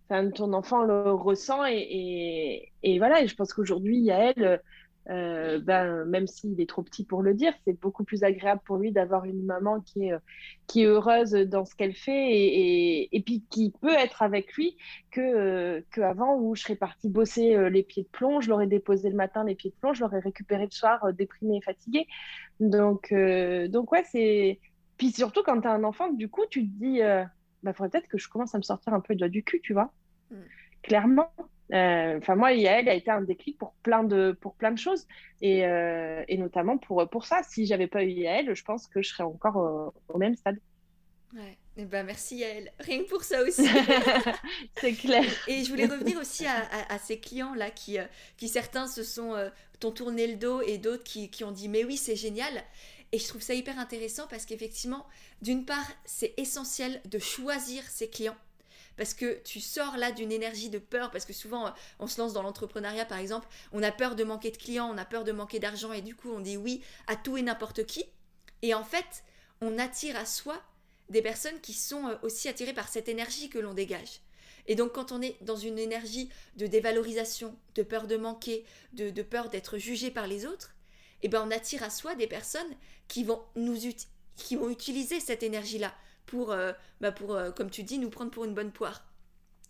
ton enfant le ressent. Et, et, voilà, et je pense qu'aujourd'hui, Yael, euh, ben, même s'il est trop petit pour le dire, c'est beaucoup plus agréable pour lui d'avoir une maman qui est, qui est heureuse dans ce qu'elle fait et, et, puis qui peut être avec lui que euh, qu'avant où je serais partie bosser euh, les pieds de plomb, je l'aurais déposé le matin les pieds de plomb, je l'aurais récupéré le soir euh, déprimé et fatigué. Donc, donc ouais, c'est. Puis surtout quand tu as un enfant, du coup, tu te dis, il bah, faudrait peut-être que je commence à me sortir un peu doigt du cul, tu vois. Mm. Clairement. Euh, enfin, moi, Yael a été un déclic pour plein de, pour plein de choses, et, euh, et notamment pour, pour ça. Si j'avais pas eu Yael, je pense que je serais encore au, même stade. Ouais. Eh ben, merci Yael. Rien que pour ça aussi. c'est clair. Et je voulais revenir aussi à, à, ces clients-là qui, euh, qui certains se sont, t'ont tourné le dos et d'autres qui, qui ont dit mais oui, c'est génial. Et je trouve ça hyper intéressant parce qu'effectivement, d'une part, c'est essentiel de choisir ses clients parce que tu sors là d'une énergie de peur, parce que souvent euh, on se lance dans l'entrepreneuriat par exemple, on a peur de manquer de clients, on a peur de manquer d'argent et du coup on dit oui à tout et n'importe qui. Et en fait, on attire à soi des personnes qui sont euh, aussi attirées par cette énergie que l'on dégage. Et donc quand on est dans une énergie de dévalorisation, de peur de manquer, de, peur d'être jugé par les autres, eh ben on attire à soi des personnes qui vont nous qui vont utiliser cette énergie-là pour, euh, bah pour euh, comme tu dis, nous prendre pour une bonne poire.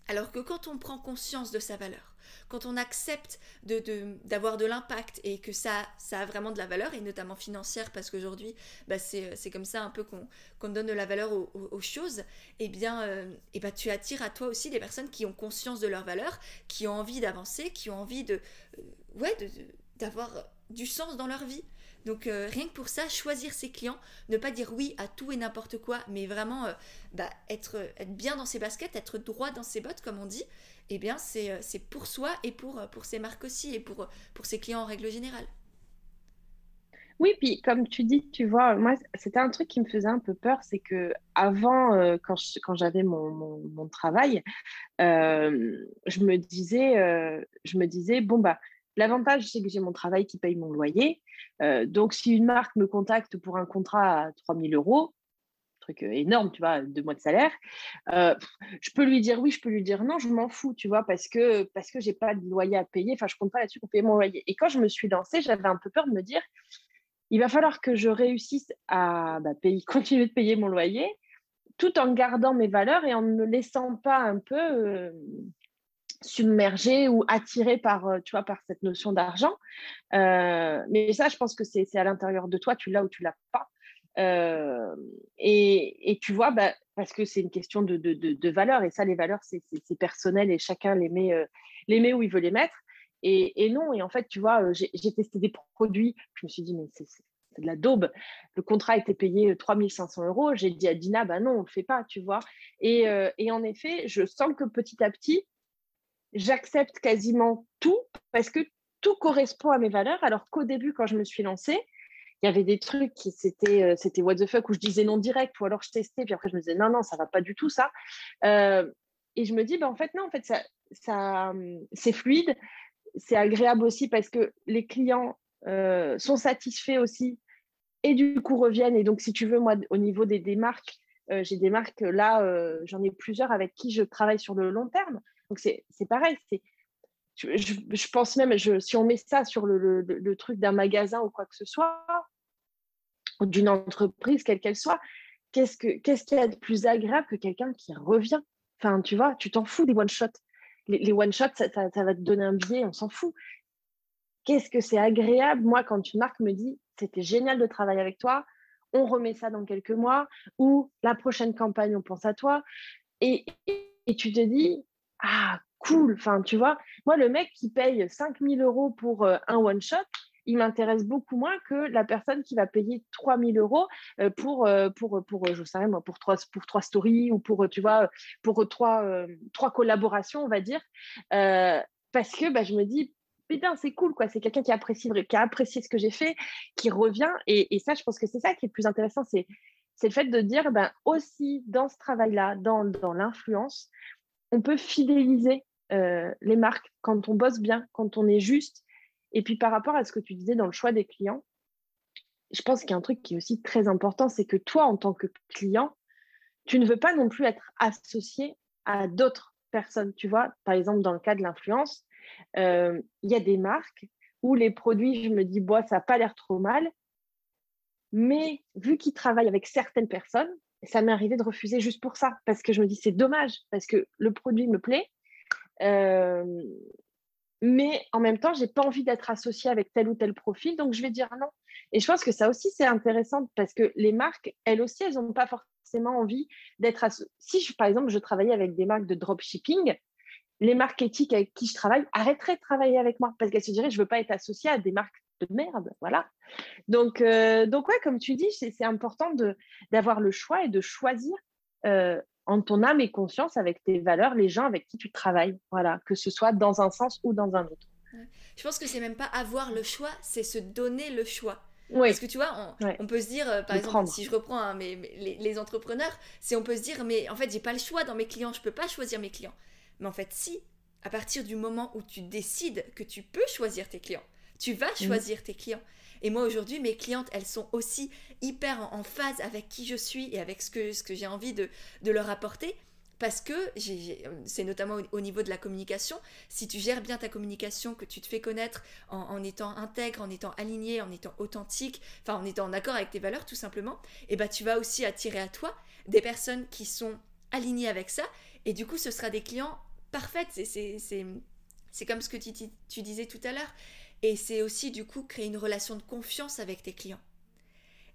Alors que quand on prend conscience de sa valeur, quand on accepte d'avoir de, de l'impact et que ça, ça a vraiment de la valeur, et notamment financière, parce qu'aujourd'hui, bah euh, c'est comme ça un peu qu'on donne de la valeur aux, choses, eh bien, et bah, tu attires à toi aussi des personnes qui ont conscience de leur valeur, qui ont envie d'avancer, qui ont envie de, ouais, d'avoir du sens dans leur vie. Donc euh, rien que pour ça, choisir ses clients, ne pas dire oui à tout et n'importe quoi, mais vraiment euh, bah, être, être bien dans ses baskets, être droit dans ses bottes, comme on dit, eh bien c'est euh, pour soi et pour, pour ses marques aussi et pour, pour ses clients en règle générale. Oui, puis comme tu dis, tu vois, moi, c'était un truc qui me faisait un peu peur, c'est que avant, quand j'avais mon, mon, mon, travail, je me disais, je me disais, bon bah, L'avantage, c'est que j'ai mon travail qui paye mon loyer. Euh, donc, si une marque me contacte pour un contrat à 3000 euros, truc euh, énorme, tu vois, deux mois de salaire, euh, je peux lui dire oui, je peux lui dire non, je m'en fous, tu vois, parce que parce que j'ai pas de loyer à payer. Enfin, je compte pas là-dessus pour payer mon loyer. Et quand je me suis lancée, j'avais un peu peur de me dire, il va falloir que je réussisse à bah, continuer de payer mon loyer, tout en gardant mes valeurs et en ne me laissant pas un peu submergé ou attiré par, euh, tu vois, par cette notion d'argent. Euh, mais ça, je pense que c'est à l'intérieur de toi, tu l'as ou tu l'as pas. Euh, et, et, tu vois, bah, parce que c'est une question de, de, de, valeur, et ça, les valeurs, c'est personnel et chacun les met, les met où il veut les mettre. Et, et non, et en fait, tu vois, j'ai testé des produits, je me suis dit, mais c'est de la daube. Le contrat était payé 3500 euros. J'ai dit à Dina, bah non, on ne le fait pas, tu vois. Et, et, en effet, je sens que petit à petit, j'accepte quasiment tout parce que tout correspond à mes valeurs. Alors qu'au début, quand je me suis lancée, il y avait des trucs qui c'était euh, c'était what the fuck où je disais non direct ou alors je testais puis après je me disais non non ça va pas du tout ça. Euh, et je me dis bah en fait non en fait ça ça c'est fluide c'est agréable aussi parce que les clients euh, sont satisfaits aussi et du coup reviennent. Et donc si tu veux moi au niveau des, des marques j'ai des marques là j'en ai plusieurs avec qui je travaille sur le long terme donc c'est pareil, je, pense même, si on met ça sur le, truc d'un magasin ou quoi que ce soit, ou d'une entreprise, quelle qu'elle soit, qu'est-ce qu'il qu y a de plus agréable que quelqu'un qui revient? Enfin, tu vois, tu t'en fous des one-shots. Les, one-shots, ça, ça, va te donner un billet, on s'en fout. Qu'est-ce que c'est agréable, moi, quand une marque me dit c'était génial de travailler avec toi, on remet ça dans quelques mois, ou la prochaine campagne, on pense à toi. Et, tu te dis, ah, cool. Enfin, tu vois, moi, le mec qui paye 5000 euros pour euh, un one-shot, il m'intéresse beaucoup moins que la personne qui va payer 3000 euros euh, pour, euh, pour, pour, je sais moi, pour trois, pour trois stories ou pour, tu vois, pour trois, trois collaborations, on va dire. parce que bah, je me dis, putain, c'est cool, quoi. C'est quelqu'un qui apprécie, qui a apprécié ce que j'ai fait, qui revient. Et, ça, je pense que c'est ça qui est le plus intéressant, c'est, c'est le fait de dire, ben, aussi, dans ce travail-là, dans, dans l'influence, on peut fidéliser les marques quand on bosse bien, quand on est juste. Et puis par rapport à ce que tu disais dans le choix des clients, je pense qu'il y a un truc qui est aussi très important, c'est que toi, en tant que client, tu ne veux pas non plus être associé à d'autres personnes. Tu vois, par exemple, dans le cas de l'influence, il y a des marques où les produits, je me dis, bois, ça n'a pas l'air trop mal. Mais vu qu'ils travaillent avec certaines personnes, ça m'est arrivé de refuser juste pour ça, parce que je me dis, c'est dommage, parce que le produit me plaît, mais en même temps, j'ai pas envie d'être associée avec tel ou tel profil, donc je vais dire non. Et je pense que ça aussi, c'est intéressant parce que les marques, elles aussi, elles n'ont pas forcément envie d'être associées. Si, par exemple, je travaillais avec des marques de dropshipping, les marques éthiques avec qui je travaille arrêteraient de travailler avec moi parce qu'elles se diraient, je veux pas être associée à des marques de merde. Voilà. Donc, donc ouais, comme tu dis, c'est important d'avoir le choix et de choisir en ton âme et conscience avec tes valeurs, les gens avec qui tu travailles. Voilà, que ce soit dans un sens ou dans un autre. Je pense que c'est même pas avoir le choix, c'est se donner le choix. Oui. Parce que tu vois, on, peut se dire, euh, par exemple, si je reprends hein, les, entrepreneurs, c'est on peut se dire, mais en fait, j'ai pas le choix dans mes clients, je peux pas choisir mes clients. Mais en fait, si, à partir du moment où tu décides que tu peux choisir tes clients, tu vas mmh. choisir tes clients. Et moi aujourd'hui, mes clientes, elles sont aussi hyper en, phase avec qui je suis et avec ce que, ce que j'ai envie de, de leur apporter parce que c'est notamment au, niveau de la communication, si tu gères bien ta communication, que tu te fais connaître en, étant intègre, en étant aligné, en étant authentique, enfin en étant en accord avec tes valeurs tout simplement, et eh ben tu vas aussi attirer à toi des personnes qui sont alignées avec ça, et du coup ce sera des clients parfaits. C'est comme ce que tu, tu disais tout à l'heure. Et c'est aussi du coup créer une relation de confiance avec tes clients.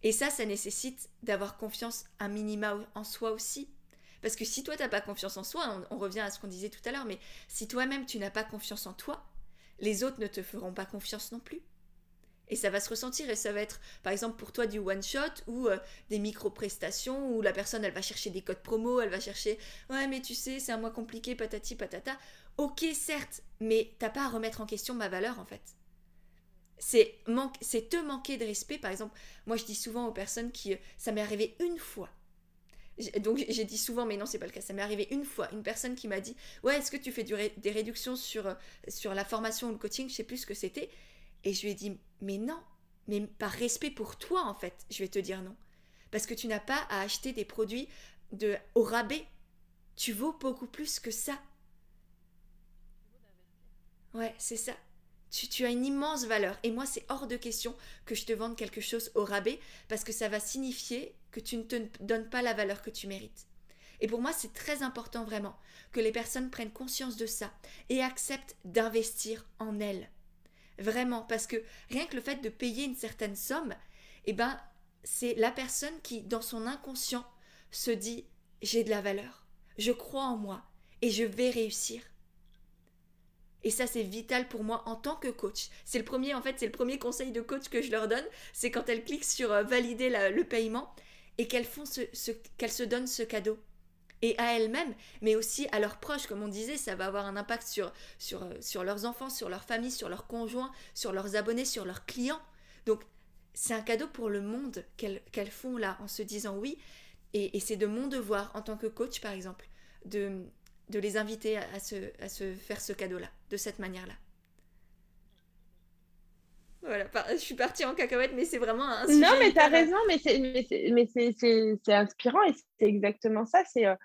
Et ça, ça nécessite d'avoir confiance un minima en soi aussi. Parce que si toi, tu n'as pas confiance en soi, on, revient à ce qu'on disait tout à l'heure, mais si toi-même, tu n'as pas confiance en toi, les autres ne te feront pas confiance non plus. Et ça va se ressentir et ça va être, par exemple, pour toi du one-shot ou euh, des micro-prestations où la personne, elle va chercher des codes promo, elle va chercher, ouais, mais tu sais, c'est un mois compliqué, patati patata. Ok, certes, mais t'as pas à remettre en question ma valeur en fait c'est c'est te manquer de respect. Par exemple, moi je dis souvent aux personnes qui, ça m'est arrivé une fois. Donc j'ai dit souvent, mais non, c'est pas le cas. Ça m'est arrivé une fois, une personne qui m'a dit, ouais, est-ce que tu fais des réductions sur, sur la formation ou le coaching? Je sais plus ce que c'était. Et je lui ai dit, mais non, mais par respect pour toi en fait, je vais te dire non, parce que tu n'as pas à acheter des produits de au rabais. Tu vaux beaucoup plus que ça. Ouais, c'est ça tu, as une immense valeur. Et moi, c'est hors de question que je te vende quelque chose au rabais parce que ça va signifier que tu ne te donnes pas la valeur que tu mérites. Et pour moi, c'est très important vraiment que les personnes prennent conscience de ça et acceptent d'investir en elles. Vraiment, parce que rien que le fait de payer une certaine somme, eh ben, c'est la personne qui, dans son inconscient, se dit j'ai de la valeur, je crois en moi et je vais réussir. Et ça, c'est vital pour moi en tant que coach. C'est le premier, en fait, c'est le premier conseil de coach que je leur donne. C'est quand elles cliquent sur euh, valider le paiement et qu'elles font ce, qu'elles se donnent ce cadeau. Et à elles-mêmes, mais aussi à leurs proches, comme on disait, ça va avoir un impact sur, sur, euh, leurs enfants, sur leur famille, sur leurs conjoints, sur leurs abonnés, sur leurs clients. Donc, c'est un cadeau pour le monde qu'elles font là en se disant oui. Et, et c'est de mon devoir en tant que coach, par exemple, de, de les inviter à, se, à se faire ce cadeau-là, de cette manière-là. Voilà, je suis partie en cacahuète, mais c'est vraiment un sujet. Non, mais tu as raison, mais c'est inspirant et c'est exactement ça. C'est euh,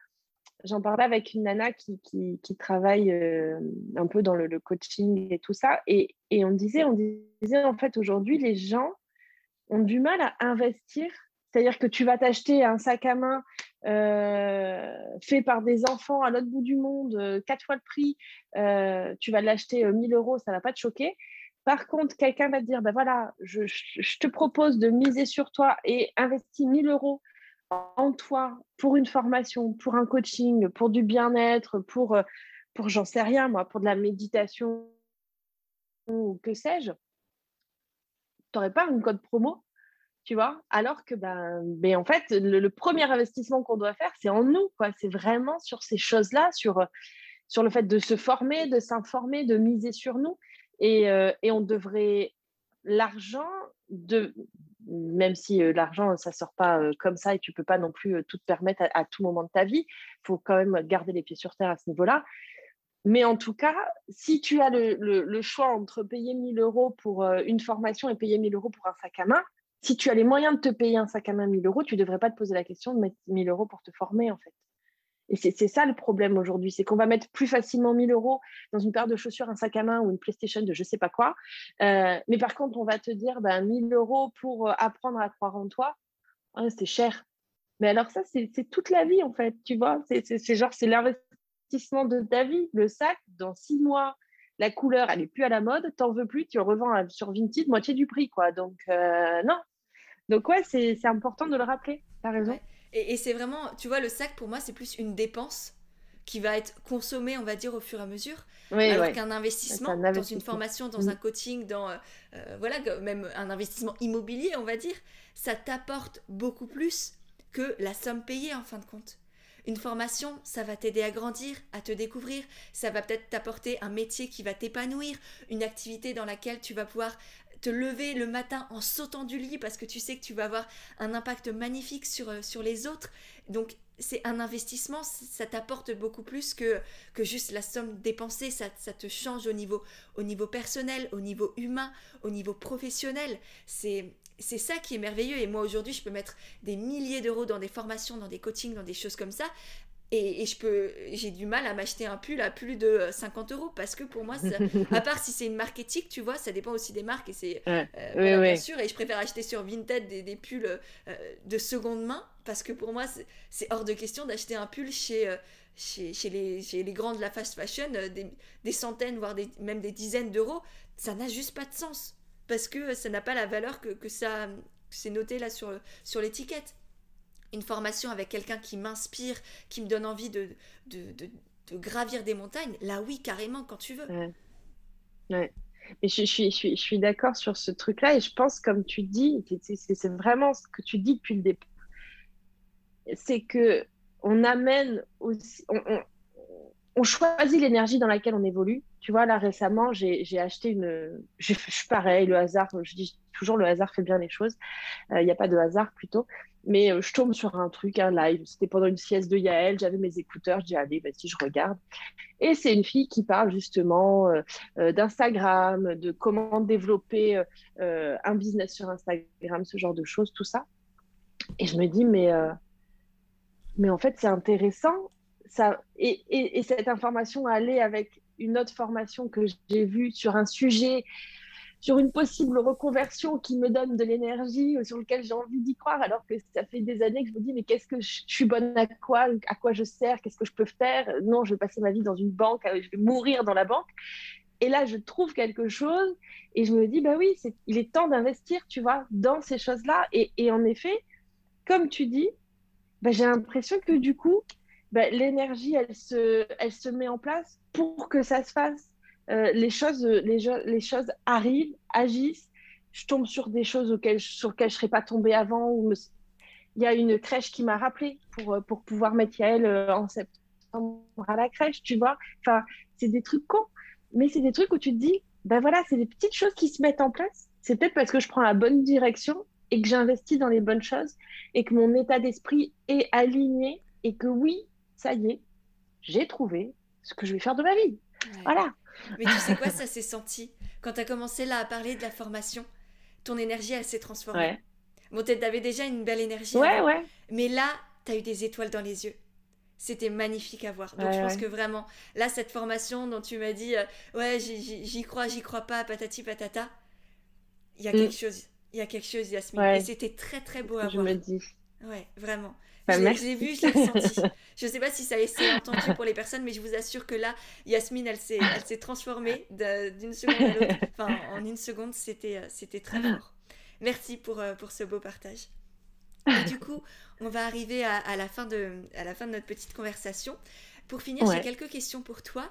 J'en parlais avec une nana qui, qui, qui travaille euh, un peu dans le, coaching et tout ça. Et, et, on, disait, on disait, en fait, aujourd'hui, les gens ont du mal à investir C'est-à-dire que tu vas t'acheter un sac à main euh, fait par des enfants à l'autre bout du monde, euh, quatre fois le prix, euh, tu vas l'acheter 1000 euros, ça ne va pas te choquer. Par contre, quelqu'un va te dire, ben voilà, je, te propose de miser sur toi et investir 1000 euros en toi pour une formation, pour un coaching, pour du bien-être, pour, pour j'en sais rien, moi, pour de la méditation ou que sais-je. Tu n'aurais pas un code promo? Alors que, ben, ben en fait, le, premier investissement qu'on doit faire, c'est en nous, quoi. C'est vraiment sur ces choses-là, sur, sur le fait de se former, de s'informer, de miser sur nous. Et, euh, et on devrait l'argent de même si euh, l'argent ça sort pas euh, comme ça et tu peux pas non plus tout te permettre à, tout moment de ta vie faut quand même garder les pieds sur terre à ce niveau là mais en tout cas si tu as le, le, le choix entre payer 1000 euros pour une formation et payer 1000 euros pour un sac à main si tu as les moyens de te payer un sac à main 1000 euros, tu ne devrais pas te poser la question de mettre 1000 euros pour te former, en fait. Et c'est ça le problème aujourd'hui, c'est qu'on va mettre plus facilement 1000 euros dans une paire de chaussures, un sac à main ou une PlayStation de je sais pas quoi. Euh, mais par contre, on va te dire ben, 1000 euros pour euh, apprendre à croire en toi, hein, c'est cher. Mais alors ça, c'est toute la vie en fait, tu vois. C'est genre, c'est l'investissement de ta vie. Le sac, dans six mois, la couleur, elle n'est plus à la mode, t'en veux plus, tu revends sur Vinted, moitié du prix, quoi. Donc, euh, non. Donc, ouais, c'est important de le rappeler. T'as raison. Et, c'est vraiment, tu vois, le sac, pour moi, c'est plus une dépense qui va être consommée, on va dire, au fur et à mesure. alors qu'un investissement, dans une formation, dans mm. un coaching, dans, euh, euh, voilà, même un investissement immobilier, on va dire, ça t'apporte beaucoup plus que la somme payée, en fin de compte. Une formation, ça va t'aider à grandir, à te découvrir, ça va peut-être t'apporter un métier qui va t'épanouir, une activité dans laquelle tu vas pouvoir te lever le matin en sautant du lit parce que tu sais que tu vas avoir un impact magnifique sur, euh, sur les autres. Donc c'est un investissement, ça t'apporte beaucoup plus que, que juste la somme dépensée, ça, te change au niveau, au niveau personnel, au niveau humain, au niveau professionnel. C'est c'est ça qui est merveilleux. Et moi, aujourd'hui, je peux mettre des milliers d'euros dans des formations, dans des coachings, dans des choses comme ça. Et, je peux, j'ai du mal à m'acheter un pull à plus de 50 euros parce que pour moi, à part si c'est une marque éthique, tu vois, ça dépend aussi des marques et c'est euh, bien sûr. Et je préfère acheter sur Vinted des, des pulls euh, de seconde main parce que pour moi, c'est hors de question d'acheter un pull chez, euh, chez, chez, les, chez les grands de la fast fashion des, des centaines, voire des, même des dizaines d'euros. Ça n'a juste pas de sens parce que ça n'a pas la valeur que, ça c'est noté là sur, sur l'étiquette. Une formation avec quelqu'un qui m'inspire, qui me donne envie de, gravir des montagnes, là oui, carrément, quand tu veux. Ouais. Mais je, suis, je suis, je suis d'accord sur ce truc-là et je pense, comme tu dis, c'est vraiment ce que tu dis depuis le départ, c'est que on amène aussi, on choisit l'énergie dans laquelle on évolue. Tu vois, là récemment, j'ai acheté une. Je suis pareil, le hasard, je dis toujours le hasard fait bien les choses. Euh, il n'y a pas de hasard plutôt. Mais euh, je tombe sur un truc, un live. C'était pendant une sieste de Yael, j'avais mes écouteurs, je dis allez, vas-y, je regarde. Et c'est une fille qui parle justement euh, d'Instagram, de comment développer un business sur Instagram, ce genre de choses, tout ça. Et je me dis, mais, mais en fait, c'est intéressant ça, et, cette information allait avec une autre formation que j'ai vue sur un sujet, sur une possible reconversion qui me donne de l'énergie, sur lequel j'ai envie d'y croire, alors que ça fait des années que je me dis, mais qu'est-ce que je, suis bonne à quoi À quoi je sers Qu'est-ce que je peux faire? Non, je vais passer ma vie dans une banque, euh, je vais mourir dans la banque. Et là, je trouve quelque chose et je me dis, bah oui, il est temps d'investir, tu vois, dans ces choses-là. Et, en effet, comme tu dis, bah, j'ai l'impression que du coup, bah, l'énergie, elle se, elle se met en place pour que ça se fasse. Euh, les, choses, les, choses arrivent, agissent. Je tombe sur des choses auxquelles, sur lesquelles je ne serais pas tombée avant. Il y a une crèche qui m'a rappelé pour, euh, pour pouvoir mettre Yael euh, en septembre à la crèche, tu vois. Enfin, c'est des trucs cons, mais c'est des trucs où tu te dis, ben voilà, c'est des petites choses qui se mettent en place. C'est peut-être parce que je prends la bonne direction et que j'investis dans les bonnes choses et que mon état d'esprit est aligné et que oui, ça y est, j'ai trouvé ce que je vais faire de ma vie. Voilà. Mais tu sais quoi, ça s'est senti. Quand tu as commencé là à parler de la formation, ton énergie, elle s'est transformée. Ouais. Bon, tu avais déjà une belle énergie. Ouais, ouais. Mais là, tu as eu des étoiles dans les yeux. C'était magnifique à voir. Donc je pense que vraiment, là, cette formation dont tu m'as dit, euh, ouais, j'y crois, j'y crois pas, patati patata, il y a mm. quelque chose Il y a quelque chose, Yasmine. Et c'était très très beau à voir. Je me dis. Ouais, vraiment. Bah, je l'ai vu, je l'ai ressenti. je ne sais pas si ça a été entendu pour les personnes, mais je vous assure que là, Yasmine, elle s'est, elle s'est transformée d'une seconde à l'autre. Enfin, en une seconde, c'était, euh, c'était très fort. Merci pour, euh, pour ce beau partage. Et du coup, on va arriver à, la fin de, à la fin de notre petite conversation. Pour finir, j'ai quelques questions pour toi.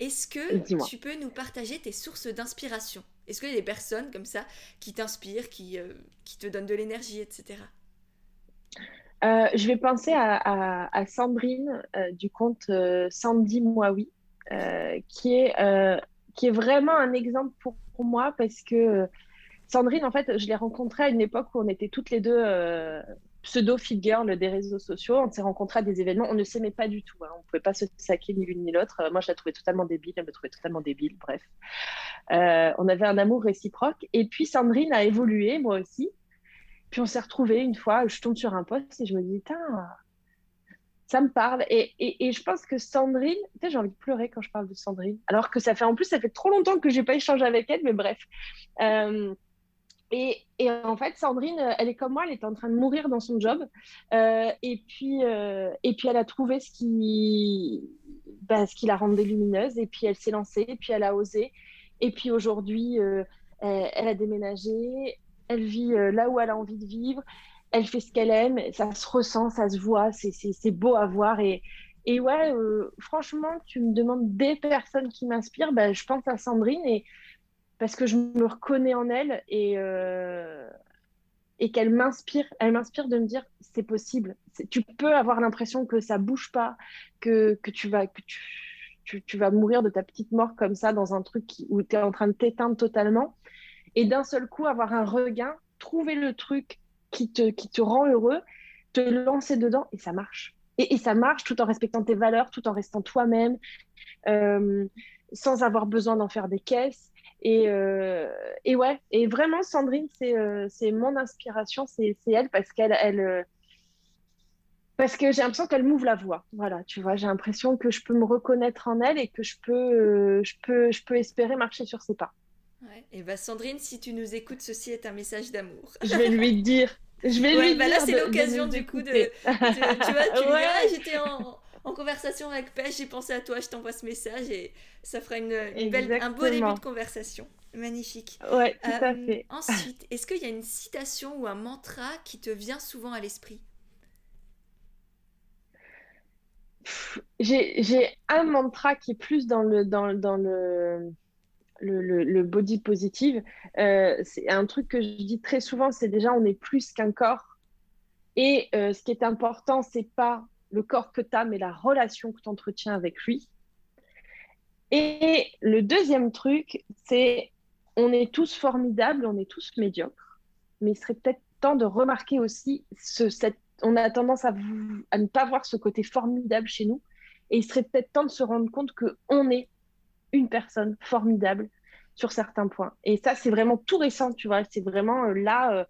Est-ce que tu peux nous partager tes sources d'inspiration? Est-ce qu'il y a des personnes comme ça qui t'inspirent, qui, euh, qui te donnent de l'énergie, etc. Euh, je vais penser à, Sandrine euh, du compte euh, Sandy Mouawi, qui, est, qui est vraiment un exemple pour, moi parce que Sandrine, en fait, je l'ai rencontrée à une époque où on était toutes les deux pseudo-fit girl des réseaux sociaux. On s'est rencontrés à des événements. On ne s'aimait pas du tout. Hein. On ne pouvait pas se saquer ni l'une ni l'autre. Moi, je la trouvais totalement débile. Elle me trouvait totalement débile. Bref. on avait un amour réciproque. Et puis, Sandrine a évolué, moi aussi. Puis on s'est retrouvés une fois, je tombe sur un poste et je me dis, ça me parle. Et, et, je pense que Sandrine, j'ai envie de pleurer quand je parle de Sandrine. Alors que ça fait, en plus, ça fait trop longtemps que j'ai pas échangé avec elle, mais bref. Euh, et, et, en fait, Sandrine, elle est comme moi, elle est en train de mourir dans son job. Euh, et, puis, euh, et puis, elle a trouvé ce qui, bah, ce qui la rendait lumineuse. Et puis, elle s'est lancée, et puis elle a osé. Et puis aujourd'hui, elle, a déménagé, elle vit euh, là où elle a envie de vivre, elle fait ce qu'elle aime, ça se ressent, ça se voit, c'est beau à voir. Et, et ouais, euh, franchement, tu me demandes des personnes qui m'inspirent, ben, je pense à Sandrine et, parce que je me reconnais en elle et, euh, et qu'elle m'inspire. Elle m'inspire de me dire c'est possible. Tu peux avoir l'impression que ça bouge pas, que, que tu vas. Que tu, tu, vas mourir de ta petite mort comme ça dans un truc où tu es en train de t'éteindre totalement et d'un seul coup avoir un regain, trouver le truc qui te, qui te rend heureux, te lancer dedans et ça marche. Et, ça marche tout en respectant tes valeurs, tout en restant toi-même, euh, sans avoir besoin d'en faire des caisses. Et, euh, ouais, et vraiment, Sandrine, c'est euh, mon inspiration, c'est elle parce qu'elle. Elle, parce que j'ai l'impression qu'elle m'ouvre la voie. Voilà, tu vois, j'ai l'impression que je peux me reconnaître en elle et que je peux, je peux, je peux espérer marcher sur ses pas. Et bah Sandrine, si tu nous écoutes, ceci est un message d'amour. Je vais lui dire. Je vais lui bah dire. Là, c'est l'occasion du coup de. Tu, vois, tu ouais. Ah, j'étais en, en, conversation avec Pêche, j'ai pensé à toi, je t'envoie ce message et ça fera une, belle, un beau début de conversation. Magnifique. Ouais, tout à euh, fait. Ensuite, est-ce qu'il y a une citation ou un mantra qui te vient souvent à l'esprit? J'ai un mantra qui est plus dans le, dans, dans le le, body positive, euh, c'est un truc que je dis très souvent, c'est déjà on est plus qu'un corps. Et euh, ce qui est important, c'est pas le corps que tu as, mais la relation que tu entretiens avec lui. Et le deuxième truc, c'est on est tous formidables, on est tous médiocres, mais il serait peut-être temps de remarquer aussi on a tendance à, à ne pas voir ce côté formidable chez nous, et il serait peut-être temps de se rendre compte que on est une personne formidable sur certains points. Et ça, c'est vraiment tout récent, tu vois. C'est vraiment euh, là, euh,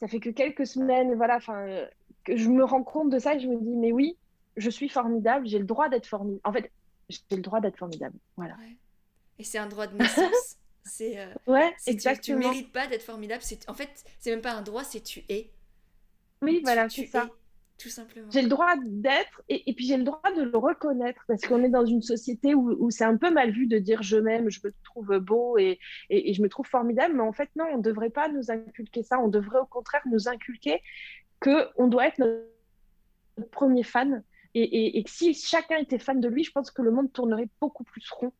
ça fait que quelques semaines, voilà, enfin, euh, que je me rends compte de ça et je me dis, mais oui, je suis formidable, j'ai le droit d'être formidable. En fait, j'ai le droit d'être formidable. Voilà. Et c'est un droit de naissance. c'est ouais, exactement. Tu, ne mérites pas d'être formidable. En fait, c'est même pas un droit, c'est tu es. Oui, voilà, c'est ça J'ai le droit d'être et, puis j'ai le droit de le reconnaître parce qu'on est dans une société où, c'est un peu mal vu de dire je m'aime, je me trouve beau et, je me trouve formidable. Mais en fait, non, on ne devrait pas nous inculquer ça. On devrait au contraire nous inculquer qu'on doit être notre premier fan et, que si chacun était fan de lui, je pense que le monde tournerait beaucoup plus rond.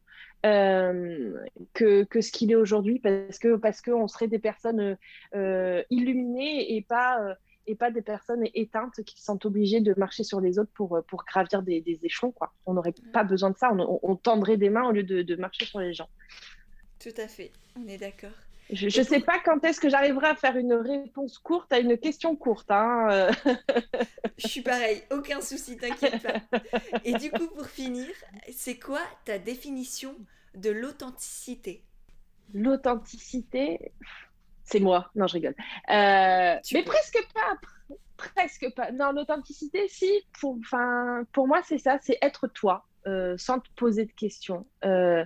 Euh, que, ce qu'il est aujourd'hui parce que parce qu'on serait des personnes euh, illuminées et pas euh, et pas des personnes éteintes qui sont obligées de marcher sur les autres pour, pour gravir des, des échelons. Quoi. On n'aurait pas besoin de ça, on, tendrait des mains au lieu de, de, marcher sur les gens. Tout à fait, on est d'accord. Je ne sais pas quand est-ce que j'arriverai à faire une réponse courte à une question courte. Hein. Je suis pareil, aucun souci, t'inquiète pas. Et du coup, pour finir, c'est quoi ta définition de l'authenticité? L'authenticité, c'est moi. Non, je rigole. Euh, mais presque pas. Presque pas. Non, l'authenticité, si. Pour, pour moi, c'est ça. C'est être toi, euh, sans te poser de questions. Euh,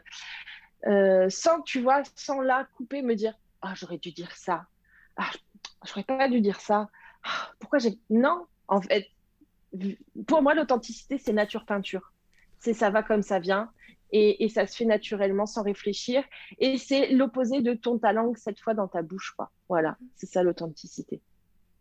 sans, tu vois, sans là couper, me dire Ah, j'aurais dû dire ça. ah, je n'aurais pas dû dire ça. Ah, pourquoi j'ai. Non, en fait, pour moi, l'authenticité, c'est nature peinture. C'est ça va comme ça vient. Et, ça se fait naturellement sans réfléchir. Et c'est l'opposé de ton talent cette fois dans ta bouche. Quoi. Voilà, c'est ça l'authenticité.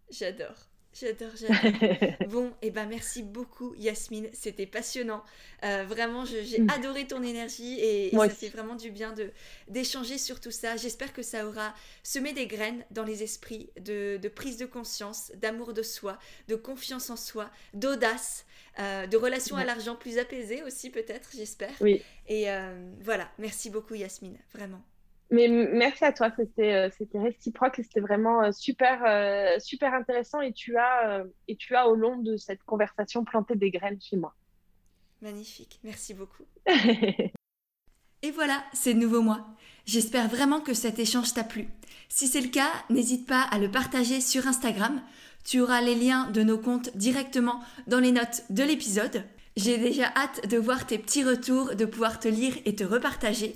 J'adore. J'adore, j'adore. bon, et eh ben merci beaucoup Yasmine, c'était passionnant. Euh, vraiment, j'ai mm. adoré ton énergie et, ça fait vraiment du bien de d'échanger sur tout ça. J'espère que ça aura semé des graines dans les esprits de, de prise de conscience, d'amour de soi, de confiance en soi, d'audace, euh, de relations à l'argent plus apaisées aussi peut-être, j'espère. Oui. Et euh, voilà, merci beaucoup Yasmine, vraiment. Mais merci à toi, c'était euh, c'était réciproque, c'était vraiment super super intéressant et tu as et tu as au long de cette conversation planté des graines chez moi. Magnifique, merci beaucoup. et voilà, c'est le nouveau mois. J'espère vraiment que cet échange t'a plu. Si c'est le cas, n'hésite pas à le partager sur Instagram. Tu auras les liens de nos comptes directement dans les notes de l'épisode. J'ai déjà hâte de voir tes petits retours, de pouvoir te lire et te repartager.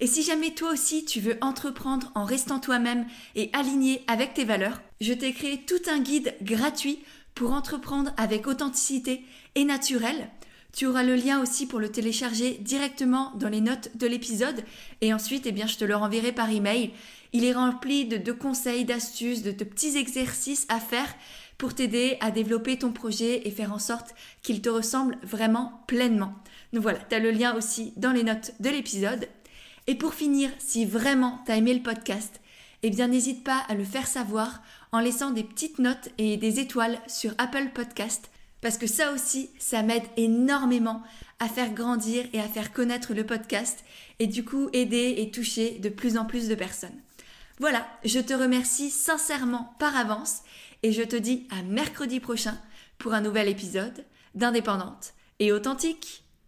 Et si jamais toi aussi tu veux entreprendre en restant toi-même et aligné avec tes valeurs, je t'ai créé tout un guide gratuit pour entreprendre avec authenticité et naturel. Tu auras le lien aussi pour le télécharger directement dans les notes de l'épisode et ensuite eh bien, je te le renverrai par email. Il est rempli de, conseils, d'astuces, de, petits exercices à faire pour t'aider à développer ton projet et faire en sorte qu'il te ressemble vraiment pleinement. Donc voilà, tu as le lien aussi dans les notes de l'épisode. Et pour finir, si vraiment t'as aimé le podcast, eh bien n'hésite pas à le faire savoir en laissant des petites notes et des étoiles sur Apple Podcast parce que ça aussi, ça m'aide énormément à faire grandir et à faire connaître le podcast et du coup aider et toucher de plus en plus de personnes. Voilà, je te remercie sincèrement par avance et je te dis à mercredi prochain pour un nouvel épisode d'Indépendante et authentique.